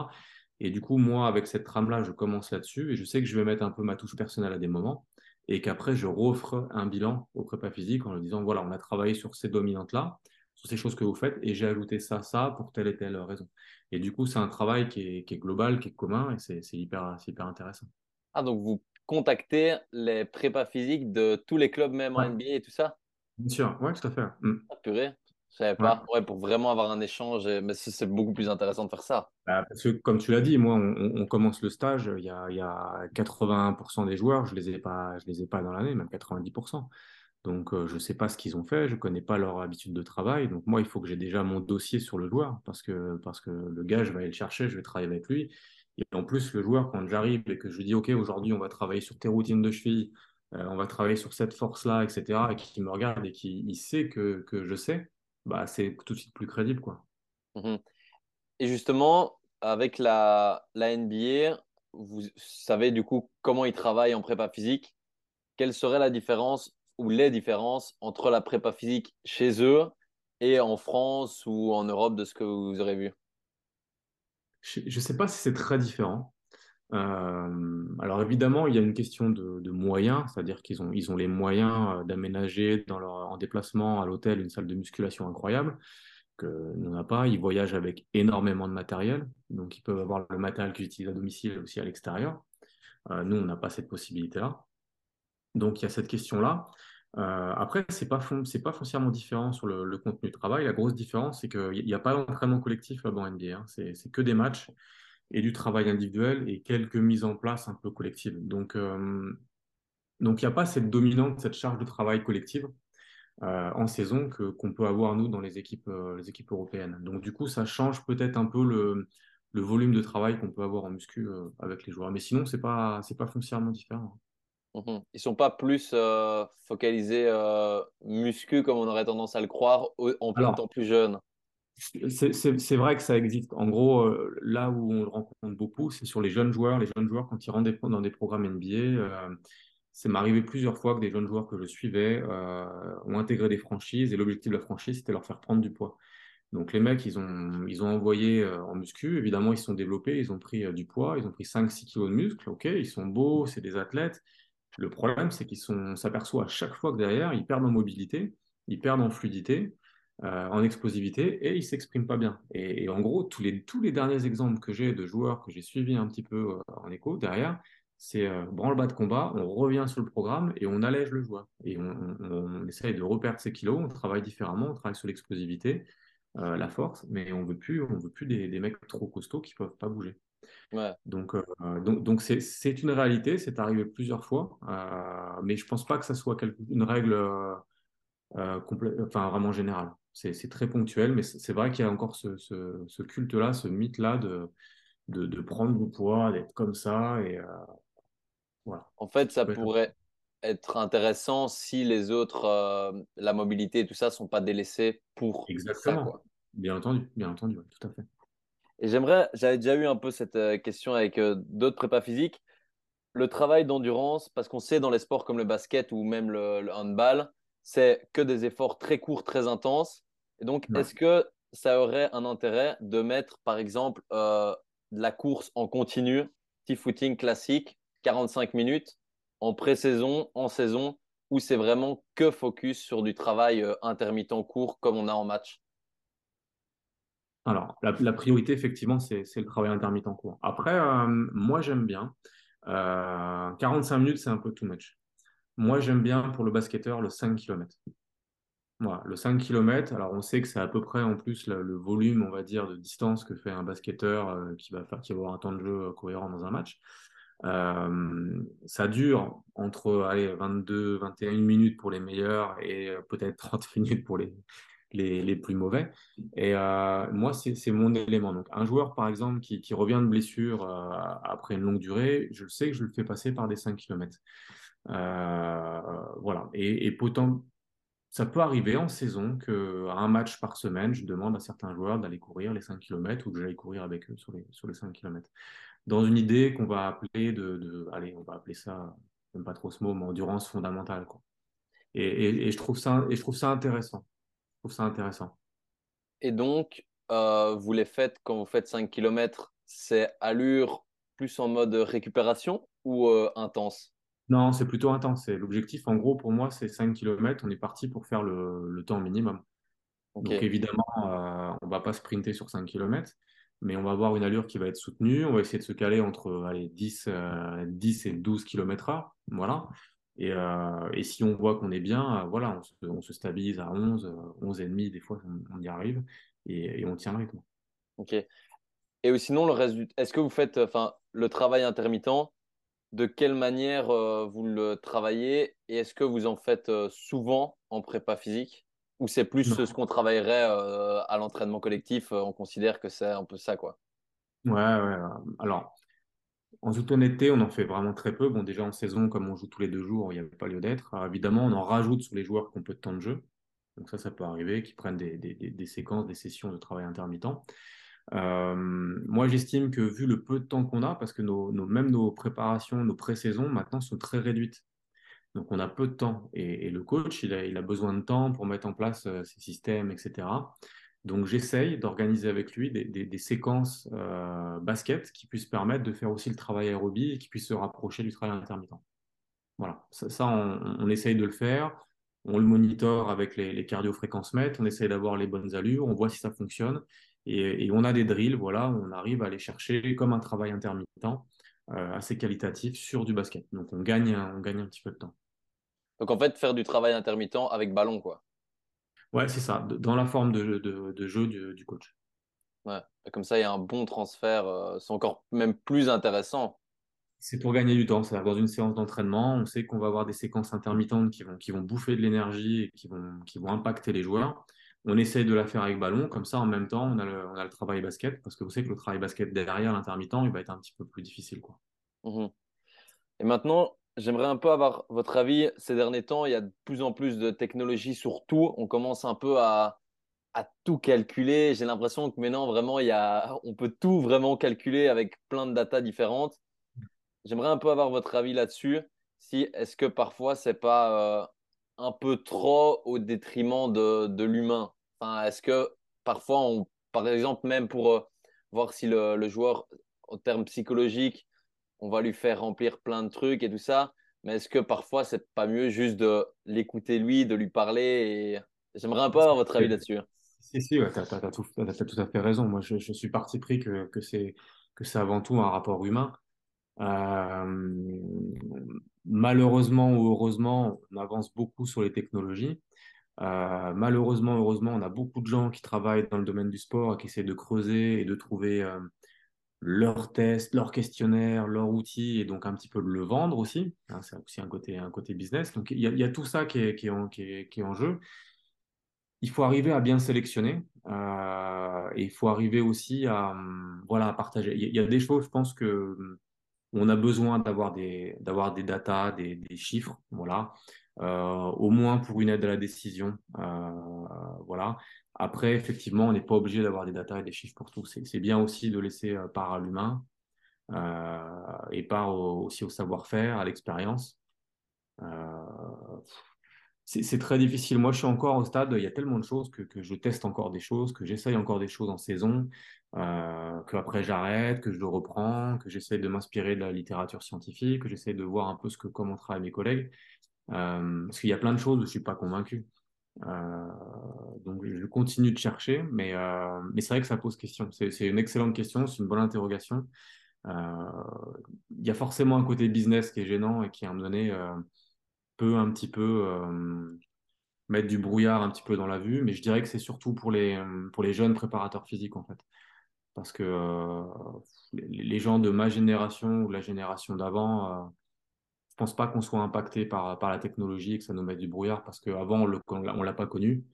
Et du coup, moi, avec cette trame-là, je commence là-dessus et je sais que je vais mettre un peu ma touche personnelle à des moments et qu'après, je refre un bilan au prépa physique en lui disant voilà, on a travaillé sur ces dominantes-là sur ces choses que vous faites et j'ai ajouté ça, ça pour telle et telle raison. Et du coup, c'est un travail qui est, qui est, global, qui est commun et c'est hyper, hyper intéressant. Ah, donc vous contactez les prépas physiques de tous les clubs, même en NBA et tout ça? Bien sûr, oui, tout à fait. Mm. Ah, purée. Je savais pas. Ouais. pour vraiment avoir un échange, mais c'est beaucoup plus intéressant de faire ça. Bah, parce que, comme tu l'as dit, moi, on, on, commence le stage, il y a, il y a 81% des joueurs, je les ai pas, je les ai pas dans l'année, même 90%. Donc, euh, je ne sais pas ce qu'ils ont fait, je ne connais pas leur habitude de travail. Donc, moi, il faut que j'ai déjà mon dossier sur le joueur parce que, parce que le gars, je vais aller le chercher, je vais travailler avec lui. Et en plus, le joueur, quand j'arrive et que je lui dis, OK, aujourd'hui, on va travailler sur tes routines de cheville, euh, on va travailler sur cette force-là, etc., et qui me regarde et qui sait que, que, je sais, bah, c'est tout de suite plus crédible. Quoi. Mmh et justement, avec la, la NBA, vous savez du coup comment ils travaillent en prépa physique. Quelle serait la différence ou les différences entre la prépa physique chez eux et en France ou en Europe de ce que vous aurez vu? Je ne sais pas si c'est très différent. Euh, alors évidemment, il y a une question de, moyens, c'est-à-dire qu'ils ont, ils ont les moyens euh, d'aménager dans leur, en déplacement à l'hôtel une salle de musculation incroyable que nous n'a pas. Ils voyagent avec énormément de matériel, donc ils peuvent avoir le matériel qu'ils utilisent à domicile aussi à l'extérieur. Euh, nous, on n'a pas cette possibilité-là. Donc il y a cette question-là. Après, c'est pas pas foncièrement différent sur le, contenu de travail. La grosse différence, c'est qu'il n'y a pas d'entraînement collectif là-bas en NBA. Hein. C'est que des matchs et du travail individuel et quelques mises en place un peu collectives. Donc, euh, donc il n'y a pas cette dominante, cette charge de travail collective euh, en saison que qu'on peut avoir nous dans les équipes, les équipes européennes. Donc du coup, ça change peut-être un peu le, le volume de travail qu'on peut avoir en muscu avec les joueurs. Mais sinon, c'est pas c'est pas foncièrement différent. Mhm. Ils sont pas plus euh, focalisés euh, muscu comme on aurait tendance à le croire en plein temps Alors, plus jeune. C'est c'est- c'est vrai que ça existe. En gros, euh, là où on le rencontre beaucoup, c'est sur les jeunes joueurs. Les jeunes joueurs, quand ils rentrent dans des programmes NBA, euh, ça m'est arrivé plusieurs fois que des jeunes joueurs que je suivais euh, ont intégré des franchises et l'objectif de la franchise, c'était leur faire prendre du poids. Donc les mecs, ils ont, ils ont envoyé euh, en muscu, évidemment, ils sont développés, ils ont pris euh, du poids, ils ont pris cinq six kilos de muscle, ok, ils sont beaux, c'est des athlètes. Le problème, c'est qu'ils s'aperçoit à chaque fois que derrière, ils perdent en mobilité, ils perdent en fluidité, euh, en explosivité, et ils s'expriment pas bien. Et, et en gros, tous les, tous les derniers exemples que j'ai de joueurs que j'ai suivis un petit peu euh, en écho, derrière, c'est euh, branle-bas de combat, on revient sur le programme et on allège le joueur. Et on, on, on essaye de reperdre ses kilos, on travaille différemment, on travaille sur l'explosivité la force, mais on veut plus, on veut plus des, des mecs trop costauds qui peuvent pas bouger. Ouais. Donc, euh, donc, donc c'est, c'est une réalité, c'est arrivé plusieurs fois, euh, mais je pense pas que ça soit quelque- une règle euh, enfin vraiment générale. C'est, très ponctuel, mais c'est vrai qu'il y a encore ce, ce, ce culte-là, ce mythe-là de, de, de prendre du poids, d'être comme ça, et euh, voilà. En fait, Ça pourrait être intéressant si les autres, euh, la mobilité et tout ça, sont pas délaissés pour ça, exactement, quoi. bien entendu, bien entendu, ouais, tout à fait. Et j'aimerais, j'avais déjà eu un peu cette euh, question avec euh, d'autres prépas physiques. Le travail d'endurance, parce qu'on sait dans les sports comme le basket ou même le, le handball, c'est que des efforts très courts, très intenses. Et donc, Ouais. est-ce que ça aurait un intérêt de mettre, par exemple, euh, de la course en continu, petit footing classique, 45 minutes, en pré-saison, en saison, où c'est vraiment que focus sur du travail euh, intermittent court comme on a en match? Alors, la, la priorité, effectivement, c'est le travail intermittent court. Après, euh, moi, j'aime bien. Euh, 45 minutes, c'est un peu too much. Moi, j'aime bien pour le basketteur le 5 km. Voilà, le 5 km, alors on sait que c'est à peu près en plus le, le volume, on va dire, de distance que fait un basketteur euh, qui va faire, qui avoir un temps de jeu euh, cohérent dans un match. Euh, ça dure entre allez, 22, 21 minutes pour les meilleurs et peut-être 30 minutes pour les, les, les plus mauvais. Et moi, c'est mon élément. Donc, un joueur, par exemple, qui, qui revient de blessure après une longue durée, je sais que je le fais passer par des 5 km. Euh, voilà. Et, et ça peut arriver en saison qu'à un match par semaine, je demande à certains joueurs d'aller courir les 5 km ou que j'aille courir avec eux sur les, sur les 5 km. Dans une idée qu'on va appeler de, de, allez, on va appeler ça, j'aime pas trop ce mot, mais endurance fondamentale, quoi. Et, et, et je trouve ça, et je trouve ça intéressant. Je trouve ça intéressant. Et donc, euh, vous les faites quand vous faites 5 km, c'est allure plus en mode récupération ou euh, intense? Non, c'est plutôt intense. L'objectif, en gros, pour moi, c'est 5 km. On est parti pour faire le, le temps minimum. Donc évidemment, euh, on va pas sprinter sur 5 km, mais on va avoir une allure qui va être soutenue. On va essayer de se caler entre allez, 10, euh, 10 et 12 km heure. Voilà. Et, euh, et si on voit qu'on est bien, voilà, on se, on se stabilise à 11, euh, 11 et demi, des fois, on, on y arrive et, et on tient le rythme. Ok. Et sinon, le reste du... est-ce que vous faites enfin, le travail intermittent? De quelle manière euh, vous le travaillez et est-ce que vous en faites euh, souvent en prépa physique ou c'est plus ce ce qu'on travaillerait euh, à l'entraînement collectif? euh, on considère que c'est un peu ça, quoi? Ouais, ouais. euh, Alors, en toute honnêteté, on en fait vraiment très peu. Bon, déjà en saison, comme on joue tous les deux jours, il n'y a pas lieu d'être. Évidemment, on en rajoute sur les joueurs qui ont peu de temps de jeu. Donc ça, ça peut arriver, qui prennent des, des séquences, des sessions de travail intermittent. Euh, moi, j'estime que vu le peu de temps qu'on a, parce que même nos préparations, nos pré-saisons maintenant sont très réduites. Donc on a peu de temps. Et, le coach, il a, besoin de temps pour mettre en place euh, ses systèmes, etc. Donc j'essaye d'organiser avec lui des, séquences euh, basket qui puissent permettre de faire aussi le travail aérobie et qui puissent se rapprocher du travail intermittent. Voilà, ça, on, essaye de le faire. On le monitore avec les, les cardio-fréquences mètres, on essaye d'avoir les bonnes allures, on voit si ça fonctionne. Et, et, on a des drills, voilà, on arrive à aller chercher comme un travail intermittent euh, assez qualitatif sur du basket. Donc on gagne, on gagne un petit peu de temps. Donc en fait, faire du travail intermittent avec ballon, quoi. Ouais, c'est ça, dans la forme de, de, de jeu du, du, coach. Ouais. Comme ça, il y a un bon transfert. Euh, c'est encore même plus intéressant. C'est pour gagner du temps. C'est-à-dire dans une séance d'entraînement, on sait qu'on va avoir des séquences intermittentes qui vont, qui vont bouffer de l'énergie et qui vont, qui vont impacter les joueurs. On essaye de la faire avec ballon. Comme ça, en même temps, on a le, travail basket. Parce que vous savez que le travail basket derrière l'intermittent, il va être un petit peu plus difficile. Quoi. Mmh. Et maintenant, j'aimerais un peu avoir votre avis. Ces derniers temps, il y a de plus en plus de technologies sur tout. On commence un peu à, à tout calculer. J'ai l'impression que maintenant, vraiment, il y a, on peut tout vraiment calculer avec plein de datas différentes. J'aimerais un peu avoir votre avis là-dessus. Si est-ce que parfois c'est pas euh, un peu trop au détriment de, de l'humain enfin, Est-ce que parfois, on, par exemple, même pour euh, voir si le, le, joueur, en termes psychologiques, on va lui faire remplir plein de trucs et tout ça, mais est-ce que parfois c'est pas mieux juste de l'écouter lui, de lui parler et... J'aimerais un peu avoir votre avis là-dessus. Si, si, ouais, tu as, tout, as, tout, à fait raison. Moi, je, je suis parti pris que, que c'est avant tout un rapport humain. Euh, malheureusement ou heureusement, on avance beaucoup sur les technologies. Euh, malheureusement, heureusement, on a beaucoup de gens qui travaillent dans le domaine du sport et qui essaient de creuser et de trouver euh, leurs tests, leurs questionnaires, leurs outils et donc un petit peu de le vendre aussi. Hein, c'est aussi un côté, un côté business. Donc il y, a tout ça qui est, en, jeu. Il faut arriver à bien sélectionner euh, et il faut arriver aussi à, voilà, à partager. Il y, y, a des choses, je pense que on a besoin d'avoir des, d'avoir des datas, des, des chiffres, voilà, euh, au moins pour une aide à la décision, euh, voilà. Après, effectivement, on n'est pas obligé d'avoir des datas et des chiffres pour tout. C'est bien aussi de laisser euh, part à l'humain euh, et part au, aussi au savoir-faire, à l'expérience. C'est très difficile. Moi, je suis encore au stade, il y a tellement de choses que, que je teste encore des choses, que j'essaye encore des choses en saison, euh, qu'après j'arrête, que je le reprends, que j'essaye de m'inspirer de la littérature scientifique, que j'essaye de voir un peu ce que, comment travaillent mes collègues. Euh, parce qu'il y a plein de choses où je ne suis pas convaincu. Euh, donc, je continue de chercher, mais, euh, mais c'est vrai que ça pose question. C'est une excellente question, c'est une bonne interrogation. Il y a forcément un côté business qui est gênant et qui, à un moment donné, peut un petit peu euh, mettre du brouillard un petit peu dans la vue, mais je dirais que c'est surtout pour les, pour les jeunes préparateurs physiques, en fait. Parce que euh, les gens de ma génération ou la génération d'avant, euh, je pense pas qu'on soit impacté par, par la technologie et que ça nous mette du brouillard, parce qu'avant, on l'a pas connu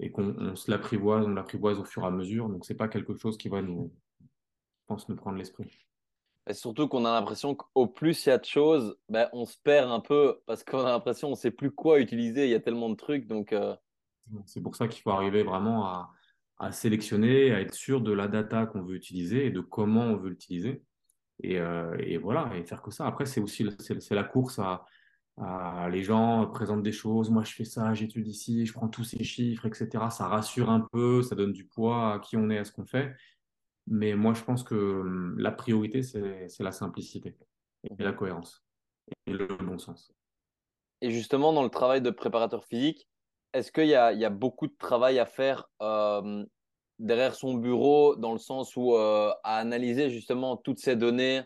et qu'on se l'apprivoise, on l'apprivoise au fur et à mesure. Donc, c'est pas quelque chose qui va nous, pense, nous prendre l'esprit. Et surtout qu'on a l'impression qu'au plus il y a de choses, ben, on se perd un peu parce qu'on a l'impression qu'on ne sait plus quoi utiliser. Il y a tellement de trucs. Donc, euh... C'est pour ça qu'il faut arriver vraiment à, à, sélectionner, à être sûr de la data qu'on veut utiliser et de comment on veut l'utiliser. Et, euh, et, voilà, et faire que ça. Après, c'est aussi c'est la course à, à, les gens présentent des choses. Moi, je fais ça, j'étudie ici, je prends tous ces chiffres, etc. Ça rassure un peu, ça donne du poids à qui on est, à ce qu'on fait. Mais moi, je pense que hum, la priorité, c'est la simplicité et la cohérence et le bon sens. Et justement, dans le travail de préparateur physique, est-ce qu'il y, y a, beaucoup de travail à faire euh, derrière son bureau, dans le sens où euh, à analyser justement toutes ces données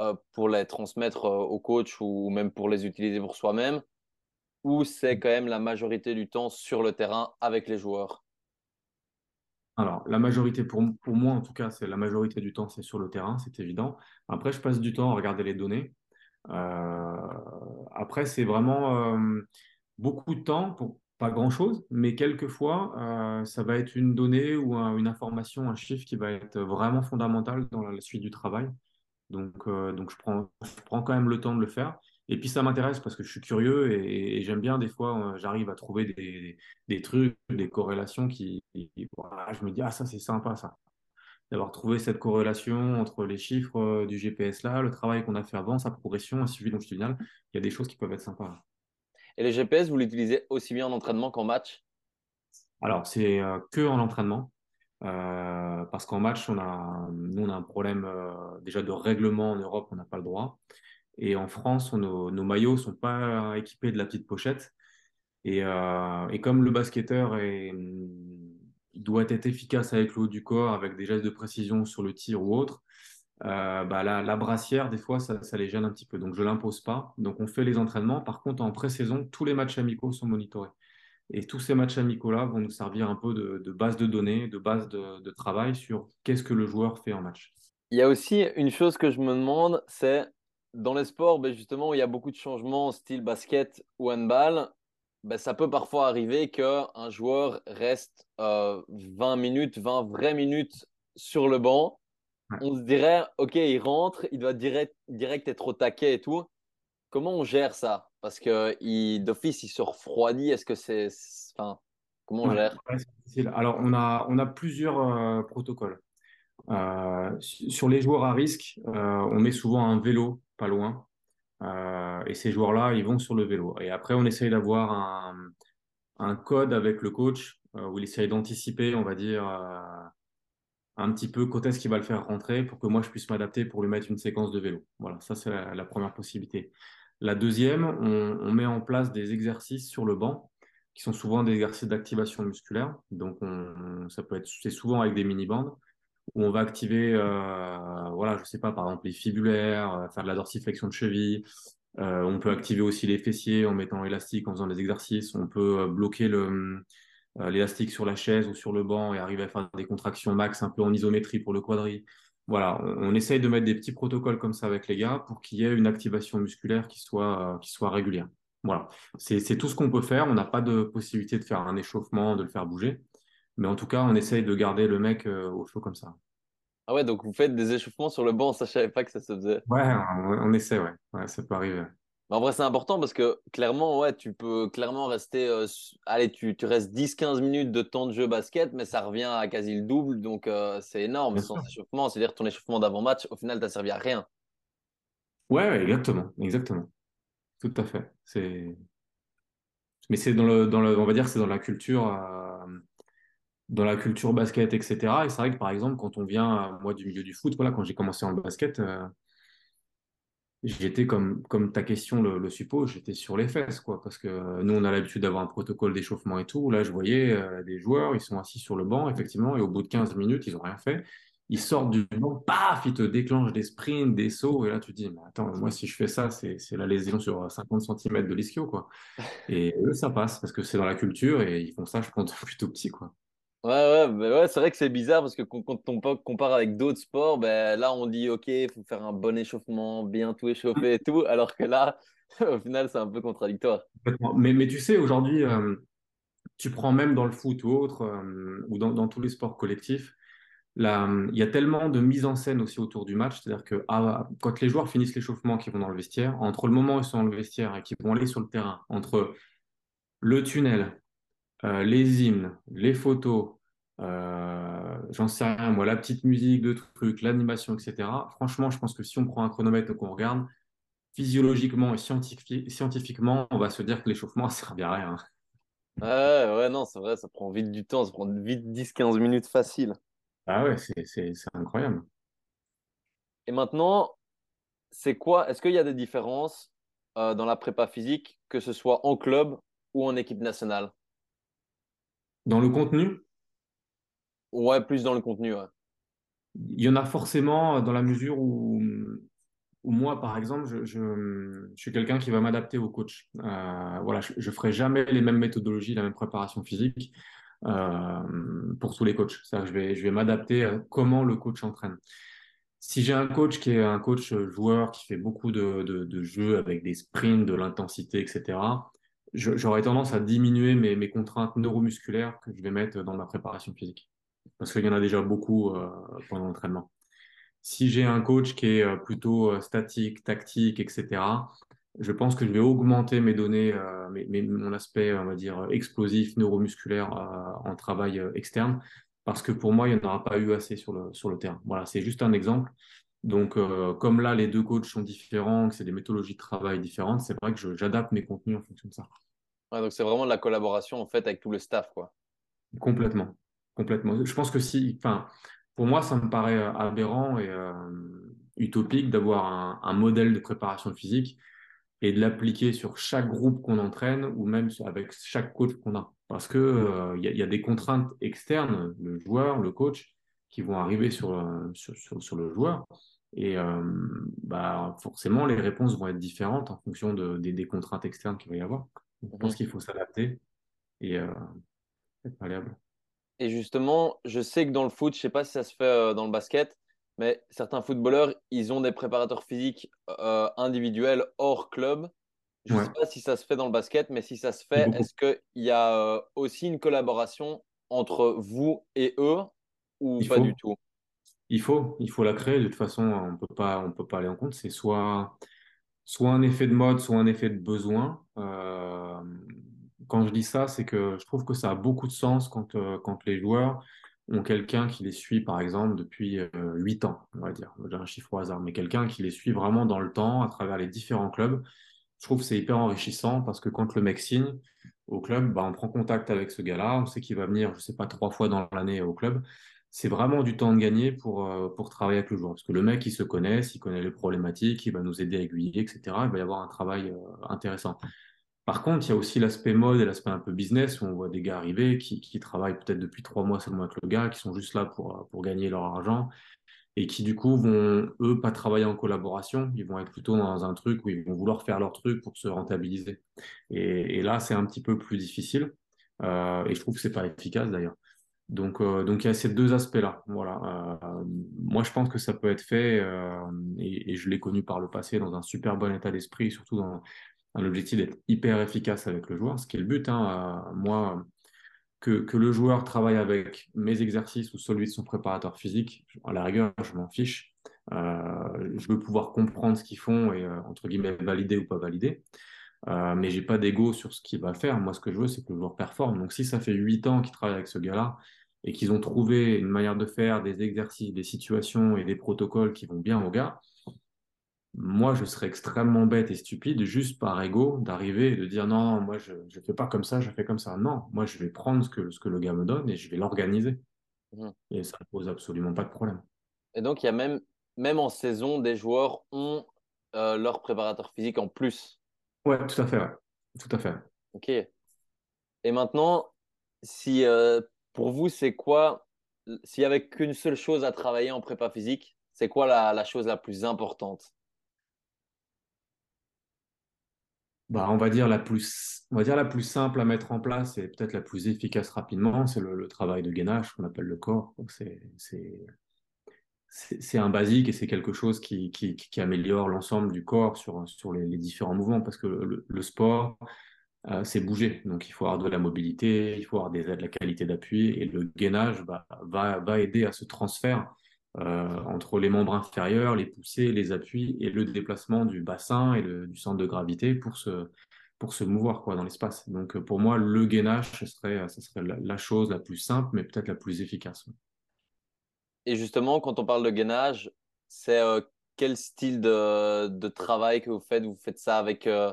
euh, pour les transmettre au coach ou même pour les utiliser pour soi-même, ou c'est quand même la majorité du temps sur le terrain avec les joueurs? Alors, la majorité, pour, pour moi en tout cas, c'est la majorité du temps, c'est sur le terrain, c'est évident. Après, je passe du temps à regarder les données. Euh, après, c'est vraiment euh, beaucoup de temps pour pas grand-chose, mais quelquefois, euh, ça va être une donnée ou un, une information, un chiffre qui va être vraiment fondamental dans la suite du travail. Donc, donc je, prends, je prends quand même le temps de le faire. Et puis ça m'intéresse parce que je suis curieux et, et j'aime bien des fois, euh, j'arrive à trouver des, des, des, trucs, des corrélations qui, voilà, je me dis, ah ça c'est sympa ça. D'avoir trouvé cette corrélation entre les chiffres euh, du GPS là, le travail qu'on a fait avant, sa progression, de suite. Donc il y a des choses qui peuvent être sympas. Et le GPS, vous l'utilisez aussi bien en entraînement qu'en match? Alors c'est euh, que en entraînement. Euh, parce qu'en match, on a, nous, on a un problème euh, déjà de règlement en Europe, on n'a pas le droit. Et en France, nos, nos, maillots sont pas équipés de la petite pochette. Et, euh, comme le basketteur est, doit être efficace avec le haut du corps, avec des gestes de précision sur le tir ou autre, euh, bah la, brassière, des fois, ça, les gêne un petit peu. Donc, je l'impose pas. Donc, on fait les entraînements. Par contre, en pré-saison, tous les matchs amicaux sont monitorés. Et tous ces matchs amicaux-là vont nous servir un peu de, de base de données, de base de, de travail sur qu'est-ce que le joueur fait en match. Il y a aussi une chose que je me demande, c'est dans les sports, ben justement, où il y a beaucoup de changements, style basket ou handball, ben ça peut parfois arriver qu'un joueur reste euh, 20 minutes, 20 vraies minutes sur le banc. On se dirait, OK, il rentre, il doit direct, direct être au taquet et tout. Comment on gère ça? Parce que d'office, il se refroidit. Est-ce que c'est. Enfin, comment on Ouais, gère? Alors, on a, on a plusieurs euh, protocoles. Euh, sur les joueurs à risque, euh, on met souvent un vélo pas loin. Euh, et ces joueurs-là, ils vont sur le vélo. Et après, on essaye d'avoir un, un code avec le coach euh, où il essaye d'anticiper, on va dire, euh, un petit peu quand est-ce qu'il va le faire rentrer pour que moi, je puisse m'adapter pour lui mettre une séquence de vélo. Voilà, ça, c'est la, première possibilité. La deuxième, on, met en place des exercices sur le banc qui sont souvent des exercices d'activation musculaire. Donc, on, ça peut être, c'est souvent avec des mini-bandes où on va activer, euh, voilà, je sais pas, par exemple les fibulaires, euh, faire de la dorsiflexion de cheville. Euh, on peut activer aussi les fessiers en mettant élastique, en faisant des exercices. On peut euh, bloquer l'élastique sur la chaise ou sur le banc et arriver à faire des contractions max un peu en isométrie pour le quadri. Voilà, on, essaye de mettre des petits protocoles comme ça avec les gars pour qu'il y ait une activation musculaire qui soit, qui soit régulière. Voilà, c'est tout ce qu'on peut faire. On n'a pas de possibilité de faire un échauffement, de le faire bouger. Mais en tout cas, on essaye de garder le mec euh, au chaud comme ça. Ah ouais, donc vous faites des échauffements sur le banc. Ça, je savais pas que ça se faisait. Ouais, on, on essaie, ouais. Ouais, ça peut arriver. Mais en vrai, c'est important parce que clairement, ouais, tu peux clairement rester. euh, allez, tu, tu restes 10-15 minutes de temps de jeu basket, mais ça revient à quasi le double. Donc, euh, c'est énorme Bien sans sûr. échauffement. C'est-à-dire ton échauffement d'avant-match, au final, t'as servi à rien. Ouais, ouais, exactement, exactement. Tout à fait. C'est, mais c'est dans le, dans le, on va dire, que c'est dans la culture, euh, dans la culture basket, etc. Et c'est vrai que par exemple, quand on vient, euh, moi, du milieu du foot, voilà, quand j'ai commencé en basket, euh, J'étais comme, ta question le, suppose, j'étais sur les fesses, quoi, parce que nous, on a l'habitude d'avoir un protocole d'échauffement et tout. Là, je voyais euh, des joueurs, ils sont assis sur le banc, effectivement, et au bout de 15 minutes, ils ont rien fait. Ils sortent du banc, paf, ils te déclenchent des sprints, des sauts, et là, tu te dis, mais attends, moi, si je fais ça, c'est, la lésion sur 50 centimètres de l'ischio, quoi. Et eux, ça passe, parce que c'est dans la culture, et ils font ça, je pense, tout petit, quoi. Ouais, ouais, mais ouais, c'est vrai que c'est bizarre parce que quand on pa- compare avec d'autres sports, ben là, on dit, OK, il faut faire un bon échauffement, bien tout échauffer et tout, alors que là, au final, c'est un peu contradictoire. Mais, mais tu sais, aujourd'hui, euh, tu prends même dans le foot ou autre, euh, ou dans, dans tous les sports collectifs, il y a tellement de mise en scène aussi autour du match, c'est-à-dire que ah, quand les joueurs finissent l'échauffement, qu'ils vont dans le vestiaire, entre le moment où ils sont dans le vestiaire et qu'ils vont aller sur le terrain, entre le tunnel, euh, les hymnes, les photos, euh, j'en sais rien, moi, la petite musique de trucs, l'animation, etc. Franchement, je pense que si on prend un chronomètre et qu'on regarde, physiologiquement et scientifi- scientifiquement, on va se dire que l'échauffement, ça sert à rien. Ouais, ouais, non, c'est vrai, ça prend vite du temps, ça prend vite dix quinze minutes facile. Ah ouais, c'est incroyable. Et maintenant, c'est quoi? Est-ce qu'il y a des différences euh, dans la prépa physique, que ce soit en club ou en équipe nationale? Dans le contenu, Ouais, plus dans le contenu, ouais. il y en a forcément dans la mesure où, où moi, par exemple, je, je, je suis quelqu'un qui va m'adapter au coach. Euh, voilà, je, je ferai jamais les mêmes méthodologies, la même préparation physique euh, pour tous les coachs. Que je vais, je vais m'adapter à comment le coach entraîne. Si j'ai un coach qui est un coach joueur qui fait beaucoup de, de, de jeux avec des sprints, de l'intensité, etc., j'aurais tendance à diminuer mes, mes contraintes neuromusculaires que je vais mettre dans ma préparation physique. Parce qu'il y en a déjà beaucoup euh, pendant l'entraînement. Si j'ai un coach qui est euh, plutôt euh, statique, tactique, etc., je pense que je vais augmenter mes données, mon aspect, on va dire, explosif, neuromusculaire euh, en travail externe, parce que pour moi, il n'y en aura pas eu assez sur le terrain. Voilà, c'est juste un exemple. Donc, euh, comme là, les deux coachs sont différents, que c'est des méthodologies de travail différentes, c'est vrai que j'adapte mes contenus en fonction de ça. Ouais, donc c'est vraiment de la collaboration en fait avec tout le staff, quoi. Complètement. Complètement. Je pense que si, enfin, pour moi, ça me paraît euh, aberrant et euh, utopique d'avoir un, un modèle de préparation physique et de l'appliquer sur chaque groupe qu'on entraîne ou même avec chaque coach qu'on a. Parce que, euh, y il y a des contraintes externes, le joueur, le coach, qui vont arriver sur, euh, sur, sur, sur le joueur. Et euh, bah, forcément, les réponses vont être différentes en fonction de, des, des contraintes externes qu'il va y avoir. Donc, je pense Mhm. qu'il faut s'adapter et euh, être malléable. Et justement, je sais que dans le foot, je sais pas si ça se fait dans le basket, mais certains footballeurs, ils ont des préparateurs physiques euh, individuels hors club. Je Ouais, sais pas si ça se fait dans le basket, mais si ça se fait, est-ce qu'il y a aussi une collaboration entre vous et eux? Ou Il pas du faut, tout? il faut, il faut la créer. De toute façon, on peut pas, on peut pas aller en compte. C'est soit, soit un effet de mode, soit un effet de besoin. Euh, quand je dis ça, c'est que je trouve que ça a beaucoup de sens quand, euh, quand les joueurs ont quelqu'un qui les suit, par exemple, depuis euh, 8 ans, on va dire. J'ai un chiffre au hasard, mais quelqu'un qui les suit vraiment dans le temps, à travers les différents clubs. Je trouve que c'est hyper enrichissant parce que quand le mec signe au club, bah, on prend contact avec ce gars-là, on sait qu'il va venir, je sais pas, trois fois dans l'année au club c'est vraiment du temps de gagner pour, euh, pour travailler avec le joueur. Parce que le mec, il se connaît, il connaît les problématiques, il va nous aider à aiguiller, etc. Il va y avoir un travail euh, intéressant. Par contre, il y a aussi l'aspect mode et l'aspect un peu business où on voit des gars arriver qui, qui travaillent peut-être depuis trois mois seulement avec le gars, qui sont juste là pour, euh, pour gagner leur argent et qui du coup vont, eux, pas travailler en collaboration. Ils vont être plutôt dans un truc où ils vont vouloir faire leur truc pour se rentabiliser. Et, là, c'est un petit peu plus difficile. Et je trouve que c'est pas efficace d'ailleurs. Donc, euh, donc il y a ces deux aspects-là. Voilà. Euh, moi, je pense que ça peut être fait, euh, et, je l'ai connu par le passé dans un super bon état d'esprit, surtout dans un objectif d'être hyper efficace avec le joueur, ce qui est le but. Hein. moi, que, le joueur travaille avec mes exercices ou celui de son préparateur physique, à la rigueur, je m'en fiche. je veux pouvoir comprendre ce qu'ils font et, entre guillemets, valider ou pas valider. Euh, mais j'ai pas d'ego sur ce qu'il va faire. Moi, ce que je veux, c'est que le joueur performe. Donc, si ça fait huit ans qu'il travaille avec ce gars-là et qu'ils ont trouvé une manière de faire, des exercices, des situations et des protocoles qui vont bien au gars, moi, je serais extrêmement bête et stupide, juste par ego, d'arriver et de dire non, moi, je ne fais pas comme ça, je fais comme ça. Non, moi, je vais prendre ce que, ce que le gars me donne et je vais l'organiser. Mmh. Et ça ne pose absolument pas de problème. Et donc, il y a même, même en saison, des joueurs ont euh, leur préparateur physique en plus. Ouais, tout à fait. Tout à fait. Ok. Et maintenant, si euh, pour vous, c'est quoi, s'il n'y avait qu'une seule chose à travailler en prépa physique, c'est quoi la, la, chose la plus importante? Bah, on va dire la plus, on va dire la plus simple à mettre en place et peut-être la plus efficace rapidement, c'est le, travail de gainage qu'on appelle le corps. C'est un basique et c'est quelque chose qui, qui, améliore l'ensemble du corps sur, sur les, différents mouvements parce que le sport, euh, c'est bouger. Donc il faut avoir de la mobilité, il faut avoir des, de la qualité d'appui et le gainage bah, va, va aider à ce transfert euh, entre les membres inférieurs, les poussées, les appuis et le déplacement du bassin et le, du centre de gravité pour se, pour se mouvoir quoi, dans l'espace. Donc pour moi, le gainage, ce serait, ce serait la, chose la plus simple, mais peut-être la plus efficace. Et justement, quand on parle de gainage, c'est euh, quel style de, de, travail que vous faites? Vous faites ça avec euh,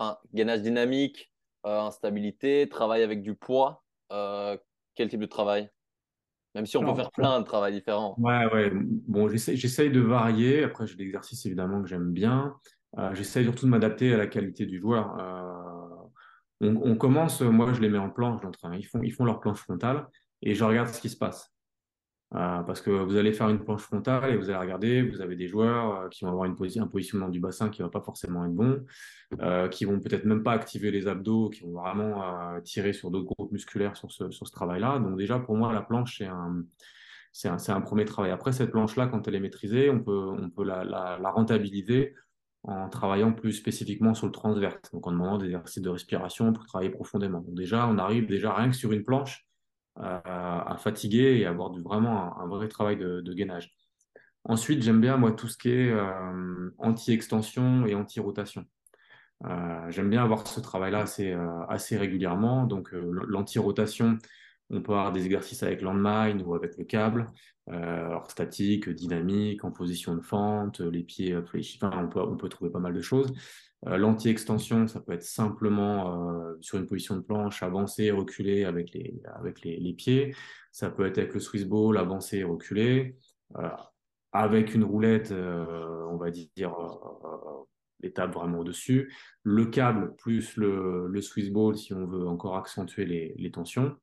un gainage dynamique, euh, instabilité, travail avec du poids euh, Quel type de travail? Même si on peut faire plein de travail différents. Ouais, ouais. Bon, j'essaye de varier. Après, j'ai des exercices évidemment que j'aime bien. Euh, j'essaye surtout de m'adapter à la qualité du joueur. On, on, commence, moi je les mets en planche. Ils font, ils font leur planche frontale et je regarde ce qui se passe. Euh, parce que vous allez faire une planche frontale et vous allez regarder, vous avez des joueurs euh, qui vont avoir un positionnement du bassin qui va pas forcément être bon, euh, qui vont peut-être même pas activer les abdos, qui vont vraiment euh, tirer sur d'autres groupes musculaires sur ce, travail-là. Donc déjà, pour moi, la planche, c'est un, premier travail. Après, cette planche-là, quand elle est maîtrisée, on peut, la, la, rentabiliser en travaillant plus spécifiquement sur le transverse, donc en demandant des exercices de respiration pour travailler profondément. Donc déjà, on arrive déjà rien que sur une planche à, fatiguer et avoir vraiment un, vrai travail de, gainage. Ensuite, j'aime bien moi tout ce qui est euh, anti-extension et anti-rotation. Euh, j'aime bien avoir ce travail-là assez, euh, régulièrement. Donc, l'anti-rotation, on peut avoir des exercices avec landmine ou avec le câble, alors statique, dynamique, en position de fente, les pieds fléchis, on peut trouver pas mal de choses. Euh, L'anti-extension, ça peut être simplement euh, sur une position de planche, avancer, reculer avec les, avec les, pieds. Ça peut être avec le Swiss ball, avancer reculer. Euh, avec une roulette, on va dire l'étape vraiment au-dessus. Le câble plus le, Swiss ball si on veut encore accentuer les, tensions.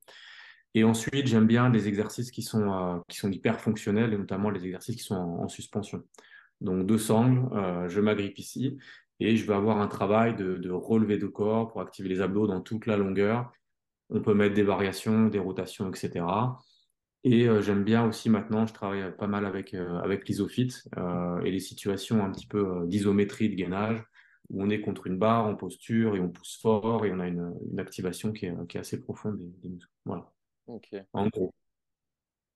Et ensuite, j'aime bien des exercices qui sont, qui sont hyper fonctionnels, et notamment les exercices qui sont en, en suspension. Donc deux sangles, je m'agrippe ici, et je vais avoir un travail de, de, relevé de corps pour activer les abdos dans toute la longueur. On peut mettre des variations, des rotations, etc. Et euh, j'aime bien aussi maintenant, je travaille pas mal avec, euh, avec l'isophyte euh, et les situations un petit peu d'isométrie de gainage, où on est contre une barre en posture et on pousse fort et on a une, une activation qui est, qui est, assez profonde des, des muscles. Voilà. En gros.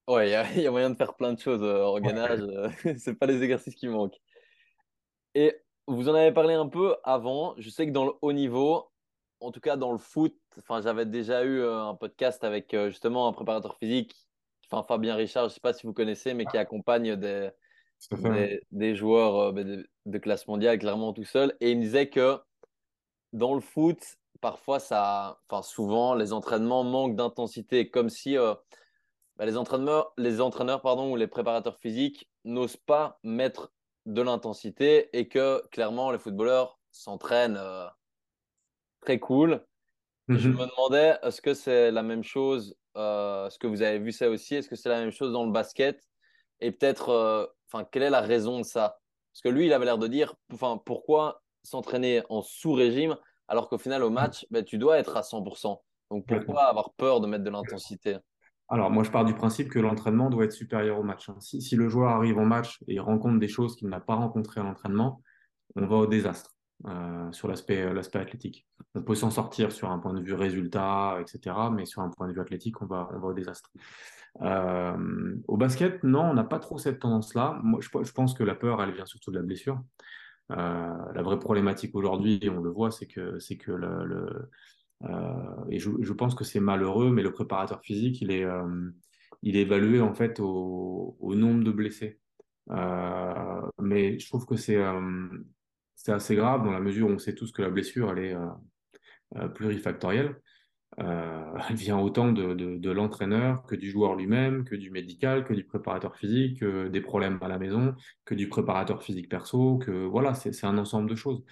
Ouais, il y, y, a moyen de faire plein de choses en gainage. Ouais. c'est pas les exercices qui manquent. Et vous en avez parlé un peu avant. Je sais que dans le haut niveau, en tout cas dans le foot, enfin, j'avais déjà eu euh, un podcast avec euh, justement un préparateur physique, enfin Fabien Richard, je ne sais pas si vous connaissez, mais qui accompagne des, des, des joueurs euh, ben, de, de classe mondiale clairement tout seul. Et il me disait que dans le foot, parfois, ça, enfin, souvent, les entraînements manquent d'intensité, comme si euh, bah, les entraîneurs, les entraîneurs pardon, ou les préparateurs physiques n'osent pas mettre de l'intensité et que clairement, les footballeurs s'entraînent euh, très cool. Je me Mhm. demandais, est-ce que c'est la même chose, euh, est-ce que vous avez vu ça aussi, est-ce que c'est la même chose dans le basket? Et peut-être, euh, enfin, quelle est la raison de ça? Parce que lui, il avait l'air de dire, enfin, pourquoi s'entraîner en sous-régime alors qu'au final, au match, ben, tu dois être à 100%. Donc pourquoi avoir peur de mettre de l'intensité? Alors, moi, je pars du principe que l'entraînement doit être supérieur au match. hein. Si, le joueur arrive en match et rencontre des choses qu'il n'a pas rencontrées à l'entraînement, on va au désastre euh, sur l'aspect euh, athlétique. On peut s'en sortir sur un point de vue résultat, etc., mais sur un point de vue athlétique, on va, on va au désastre. Euh, au basket, non, on n'a pas trop cette tendance-là. Moi, je, pense que la peur, elle vient surtout de la blessure. Euh, la vraie problématique aujourd'hui, on le voit, c'est que, c'est que le, le, et je, pense que c'est malheureux, mais le préparateur physique, il est, euh, il est évalué en fait au, nombre de blessés. Euh, mais je trouve que c'est euh, c'est assez grave dans la mesure où on sait tous que la blessure, elle est euh, plurifactorielle. Euh, elle vient autant de l'entraîneur que du joueur lui-même, que du médical, que du préparateur physique, que des problèmes à la maison, que du préparateur physique perso, que voilà, c'est un ensemble de choses.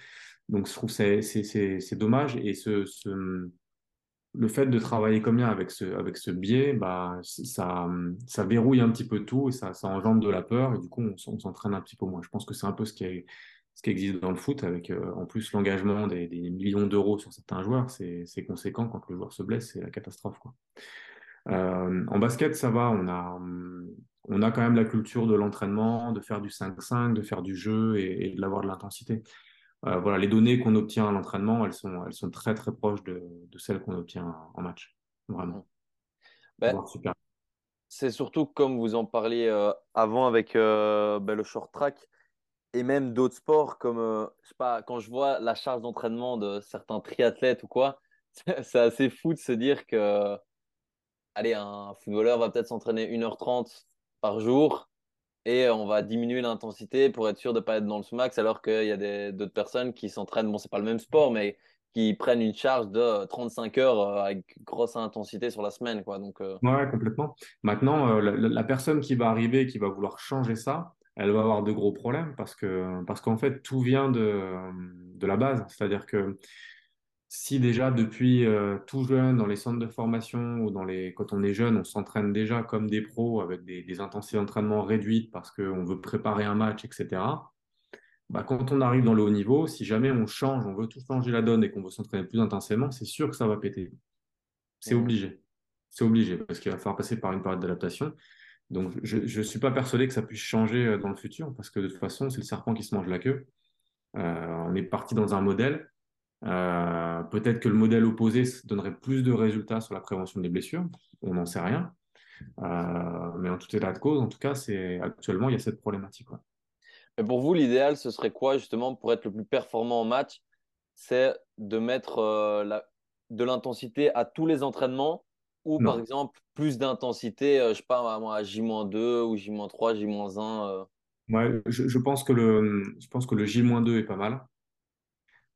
Donc je trouve que c'est dommage et ce, le fait de travailler comme bien avec ce, avec ce biais, bah, ça, ça verrouille un petit peu tout et ça, ça engendre de la peur et du coup, on, s'entraîne un petit peu moins. Je pense que c'est un peu ce qui, existe dans le foot avec euh, en plus l'engagement des, millions d'euros sur certains joueurs. C'est conséquent quand le joueur se blesse, c'est la catastrophe. Quoi. Euh, en basket, ça va, on a, on a quand même la culture de l'entraînement, de faire du 5-5, de faire du jeu et, et de l'avoir de l'intensité. Euh, voilà, les données qu'on obtient à l'entraînement, elles sont, elles sont très très proches de, de celles qu'on obtient en match. Vraiment. Ben, Voire super. c'est surtout comme vous en parliez euh, avant avec euh, ben, le short track et même d'autres sports comme, je sais pas, quand je vois la charge d'entraînement de certains triathlètes ou quoi, c'est assez fou de se dire que, allez, un footballeur va peut-être s'entraîner une heure trente par jour et on va diminuer l'intensité pour être sûr de ne pas être dans le sous-max, alors qu'il y a d'autres personnes qui s'entraînent, bon, c'est pas le même sport, mais qui prennent une charge de 35 heures euh, avec grosse intensité sur la semaine, quoi. Donc, euh, Ouais, complètement. Maintenant, euh, la, la personne qui va arriver, qui va vouloir changer ça, elle va avoir de gros problèmes parce que parce qu'en fait, tout vient de, de la base. C'est-à-dire que si déjà depuis euh, tout jeune, dans les centres de formation ou dans les, quand on est jeune, on s'entraîne déjà comme des pros avec des, des intensités d'entraînement réduites parce qu'on veut préparer un match, etc. Bah, quand on arrive dans le haut niveau, si jamais on change, on veut tout changer la donne et qu'on veut s'entraîner plus intensément, c'est sûr que ça va péter. C'est mm, obligé. C'est obligé parce qu'il va falloir passer par une période d'adaptation. Donc, je ne suis pas persuadé que ça puisse changer euh, dans le futur parce que de toute façon, c'est le serpent qui se mange la queue. Euh, on est parti dans un modèle. Euh, peut-être que le modèle opposé donnerait plus de résultats sur la prévention des blessures. On n'en sait rien. Euh, mais en tout état de cause, en tout cas, c'est actuellement, il y a cette problématique. Mais pour vous, l'idéal, ce serait quoi, justement, pour être le plus performant en match? C'est de mettre euh, la- de l'intensité à tous les entraînements ou, par exemple, plus d'intensité, je sais pas, à J-2 ou J-3, J-1. euh? Ouais, je, je pense que le, je pense que le J-2 est pas mal.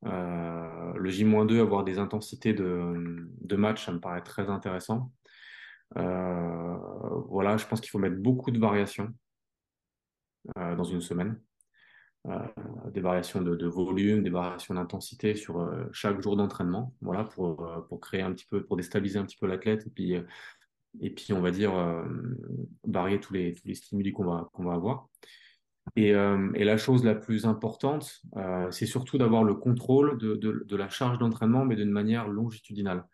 Euh, le J-2, avoir des intensités de, match, ça me paraît très intéressant. Euh, voilà, je pense qu'il faut mettre beaucoup de variations euh, dans une semaine. Des variations de, volume, des variations d'intensité sur chaque jour d'entraînement, voilà, pour, pour créer un petit peu, pour déstabiliser un petit peu l'athlète et puis, et puis, on va dire, varier tous les, tous les stimuli qu'on va, qu'on va avoir. Et, euh, et, la chose la plus importante, euh, c'est surtout d'avoir le contrôle de, la charge d'entraînement, mais d'une manière longitudinale.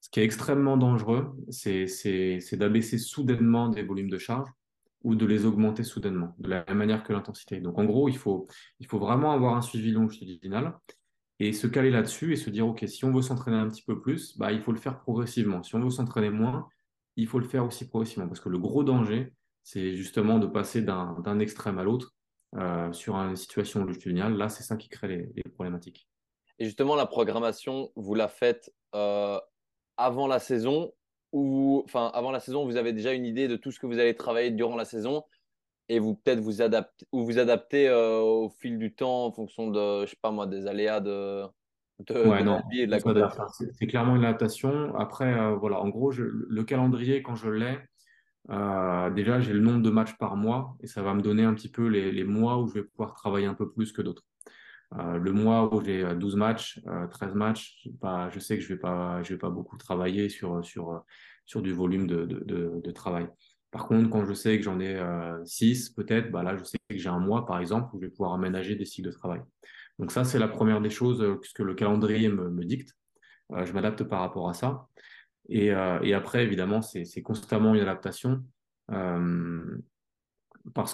Ce qui est extrêmement dangereux, c'est d'abaisser soudainement des volumes de charge ou de les augmenter soudainement, de la même manière que l'intensité. Donc en gros, il faut, il faut vraiment avoir un suivi longitudinal et se caler là-dessus et se dire, OK, si on veut s'entraîner un petit peu plus, bah, il faut le faire progressivement. Si on veut s'entraîner moins, il faut le faire aussi progressivement. Parce que le gros danger, c'est justement de passer d'un extrême à l'autre euh, sur une situation longitudinale, là, c'est ça qui crée les, problématiques. Et justement, la programmation, vous la faites euh, avant la saison ou enfin avant la saison, vous avez déjà une idée de tout ce que vous allez travailler durant la saison et vous peut-être vous adaptez ou vous adaptez euh, au fil du temps en fonction de je sais pas moi des aléas de de, ouais, non, la et de la C'est clairement une adaptation. Après, voilà, en gros, le calendrier quand je l'ai, euh, déjà, j'ai le nombre de matchs par mois et ça va me donner un petit peu les, mois où je vais pouvoir travailler un peu plus que d'autres. Euh, le mois où j'ai 12 matchs, 13 matchs, je sais que je vais vais pas beaucoup travailler sur, sur, sur du volume de, de, de, travail. Par contre, quand je sais que j'en ai 6, peut-être, bah là, je sais que j'ai un mois, par exemple, où je vais pouvoir aménager des cycles de travail. Donc ça, c'est la première des choses que le calendrier me, me dicte. je m'adapte par rapport à ça. Euh, et, après, évidemment, c'est constamment une adaptation euh,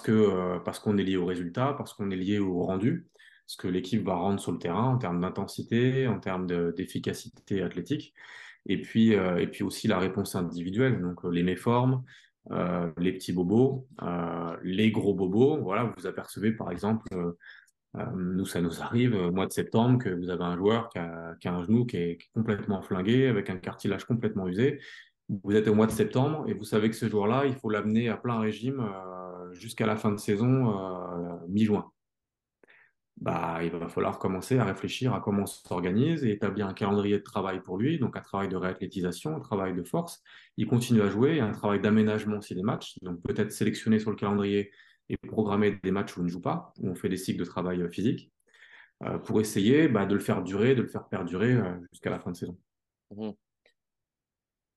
euh, parce qu'on est lié au résultat, parce qu'on est lié au rendu, ce que l'équipe va rendre sur le terrain en termes d'intensité, en termes d'efficacité athlétique, et puis et puis aussi la réponse individuelle, donc les méformes, les petits bobos, les gros bobos. Voilà, vous apercevez par exemple euh, nous, ça nous arrive au mois de septembre que vous avez un joueur qui a, un genou qui est, complètement flingué, avec un cartilage complètement usé. Vous êtes au mois de septembre et vous savez que ce jour-là, il faut l'amener à plein régime euh, jusqu'à la fin de saison, euh, mi-juin. Bah, il va falloir commencer à réfléchir à comment on s'organise et établir un calendrier de travail pour lui, donc un travail de réathlétisation, un travail de force. Il continue à jouer, un travail d'aménagement aussi des matchs, donc peut-être sélectionner sur le calendrier et programmer des matchs où on ne joue pas, où on fait des cycles de travail euh, physique, euh, pour essayer bah, de le faire durer, de le faire perdurer euh, jusqu'à la fin de saison. Mmh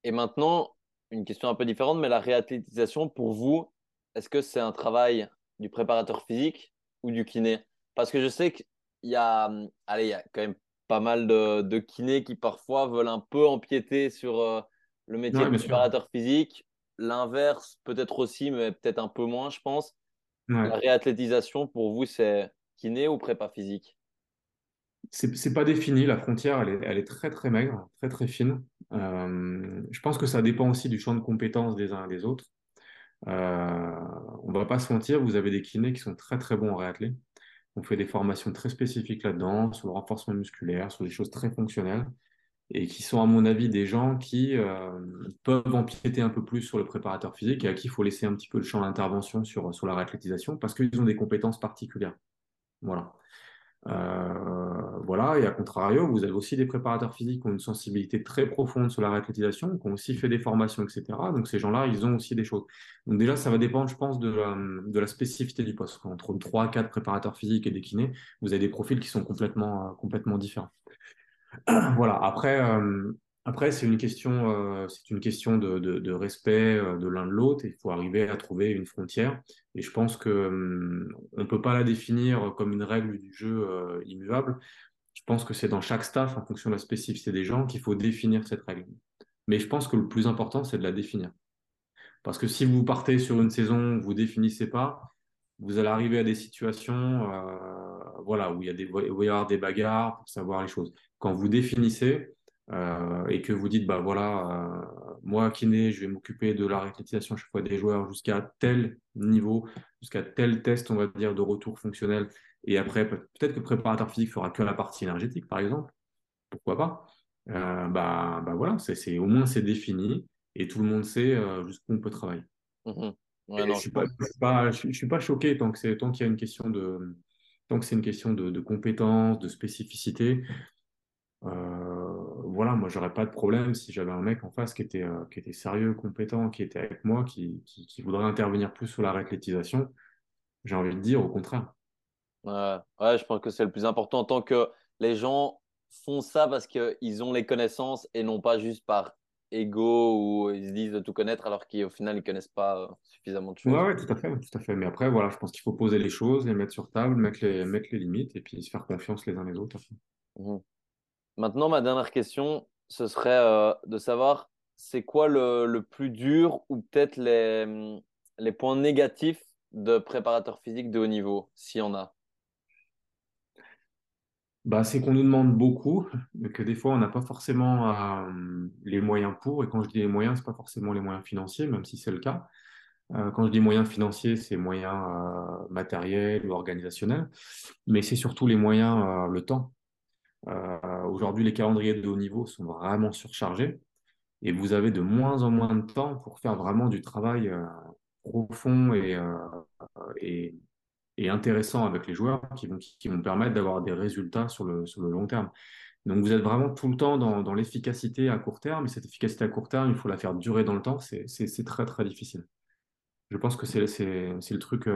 et maintenant, une question un peu différente, mais la réathlétisation, pour vous, est-ce que c'est un travail du préparateur physique ou du kiné? Parce que je sais qu'il y a, hum, allez, il y a quand même pas mal de, de kinés qui parfois veulent un peu empiéter sur le métier de préparateur physique. L'inverse, peut-être aussi, mais peut-être un peu moins, je pense. La réathlétisation, pour vous, c'est kiné ou prépa physique? C'est pas défini, la frontière, elle est, elle est, très très maigre, très très fine. Euh, je pense que ça dépend aussi du champ de compétences des uns et des autres. Euh, on va pas se mentir, vous avez des kinés qui sont très très bons en réathlé. On fait des formations très spécifiques là-dedans, sur le renforcement musculaire, sur des choses très fonctionnelles et qui sont, à mon avis, des gens qui euh, peuvent empiéter un peu plus sur le préparateur physique et à qui il faut laisser un petit peu le champ d'intervention sur, sur la réathlétisation parce qu'ils ont des compétences particulières. Voilà. Euh, voilà, et à contrario, vous avez aussi des préparateurs physiques qui ont une sensibilité très profonde sur la réathlétisation, qui ont aussi fait des formations, etc. Donc ces gens-là, ils ont aussi des choses. Donc déjà, ça va dépendre, je pense, de la, spécificité du poste. Entre 3 4 préparateurs physiques et des kinés, vous avez des profils qui sont complètement, complètement différents. voilà. Après, euh, après c'est une question, euh, c'est une question de, respect euh, de l'un de l'autre. Il faut arriver à trouver une frontière. Et je pense que hum, ne peut pas la définir comme une règle du jeu immuable. Je pense que c'est dans chaque staff, en fonction de la spécificité des gens, qu'il faut définir cette règle. Mais je pense que le plus important, c'est de la définir. Parce que si vous partez sur une saison, vous définissez pas, vous allez arriver à des situations voilà, où il, y a des, où il va y avoir des bagarres pour savoir les choses quand vous définissez euh, et que vous dites, bah voilà, euh, moi, kiné, je vais m'occuper de la réathlétisation à chaque fois des joueurs jusqu'à tel niveau, jusqu'à tel test, on va dire, de retour fonctionnel. Et après, peut-être que le préparateur physique fera que la partie énergétique, par exemple. Pourquoi pas? Euh, bah, bah voilà, c'est, au moins c'est défini et tout le monde sait jusqu'où on peut travailler. Mmh je ne suis, pas, je, suis pas choqué tant, que c'est, tant qu'il y a une question de, tant que c'est une question de, de compétences, de spécificité. Euh, voilà, moi, j'aurais pas de problème si j'avais un mec en face qui était, euh, qui était sérieux, compétent, qui était avec moi, qui, qui, voudrait intervenir plus sur la réathlétisation. J'ai envie de dire au contraire. Ouais, ouais je pense que c'est le plus important. Tant que les gens font ça parce qu'ils ont les connaissances et non pas juste par ego ou ils se disent de tout connaître alors qu'au final ils connaissent pas euh, suffisamment de choses. Ouais, ouais, tout à fait, tout à fait. Mais après, voilà, je pense qu'il faut poser les choses, les mettre sur table, mettre les, mettre les limites et puis se faire confiance les uns les autres. Mmh. Maintenant, ma dernière question, ce serait euh, de savoir c'est quoi le, plus dur ou peut-être les, les points négatifs de préparateur physique de haut niveau, s'il y en a? Bah, c'est qu'on nous demande beaucoup, mais que des fois, on n'a pas forcément euh, les moyens pour. Et quand je dis les moyens, ce n'est pas forcément les moyens financiers, même si c'est le cas. Euh, quand je dis moyens financiers, c'est moyens matériels ou organisationnels, mais c'est surtout les moyens, le temps. Euh, aujourd'hui, les calendriers de haut niveau sont vraiment surchargés et vous avez de moins en moins de temps pour faire vraiment du travail euh, profond et, euh, et, intéressant avec les joueurs qui vont, qui vont permettre d'avoir des résultats sur le, sur le long terme. Donc vous êtes vraiment tout le temps dans, dans l'efficacité à court terme, et cette efficacité à court terme, il faut la faire durer dans le temps, c'est très très difficile. Je pense que c'est le truc.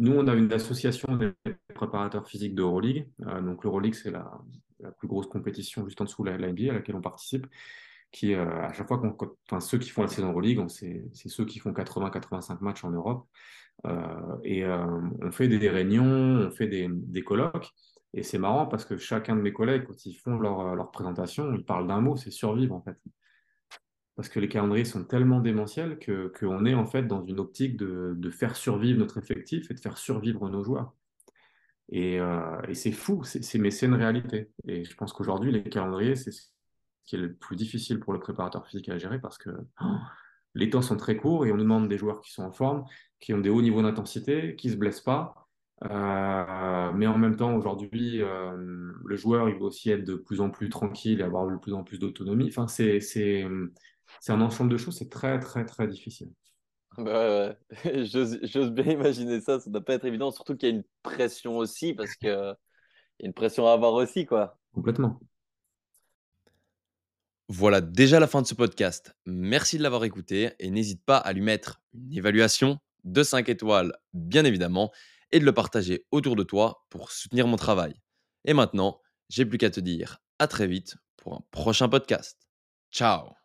Nous, on a une association des préparateurs physiques de Euroleague. Euh, donc, l'Euroleague, c'est la, la plus grosse compétition juste en dessous de la, NBA à laquelle on participe. Qui, euh, à chaque fois qu'on, enfin, ceux qui font la saison Euroleague, c'est c'est ceux qui font 80-85 matchs en Europe. Euh, et euh, on fait des réunions, on fait des, des colloques. Et c'est marrant parce que chacun de mes collègues, quand ils font leur, leur présentation, ils parlent d'un mot, c'est survivre en fait parce que les calendriers sont tellement démentiels que qu'on est en fait dans une optique de, de faire survivre notre effectif et de faire survivre nos joueurs. Et, euh, et c'est fou, c'est- mais c'est une réalité. Et je pense qu'aujourd'hui, les calendriers, c'est ce qui est le plus difficile pour le préparateur physique à gérer parce que oh, les temps sont très courts et on nous demande des joueurs qui sont en forme, qui ont des hauts niveaux d'intensité, qui ne se blessent pas. Euh, mais en même temps, aujourd'hui, euh, le joueur, il veut aussi être de plus en plus tranquille et avoir de plus en plus d'autonomie. Enfin, c'est, c'est, c'est un ensemble de choses, c'est très, très, très difficile. Bah, ouais, j'ose j'ose bien imaginer ça, ça doit pas être évident, surtout qu'il y a une pression aussi, parce que il y a une pression à avoir aussi, quoi. Complètement. Voilà déjà la fin de ce podcast. Merci de l'avoir écouté et n'hésite pas à lui mettre une évaluation de 5 étoiles, bien évidemment, et de le partager autour de toi pour soutenir mon travail. Et maintenant, j'ai plus qu'à te dire à très vite pour un prochain podcast. Ciao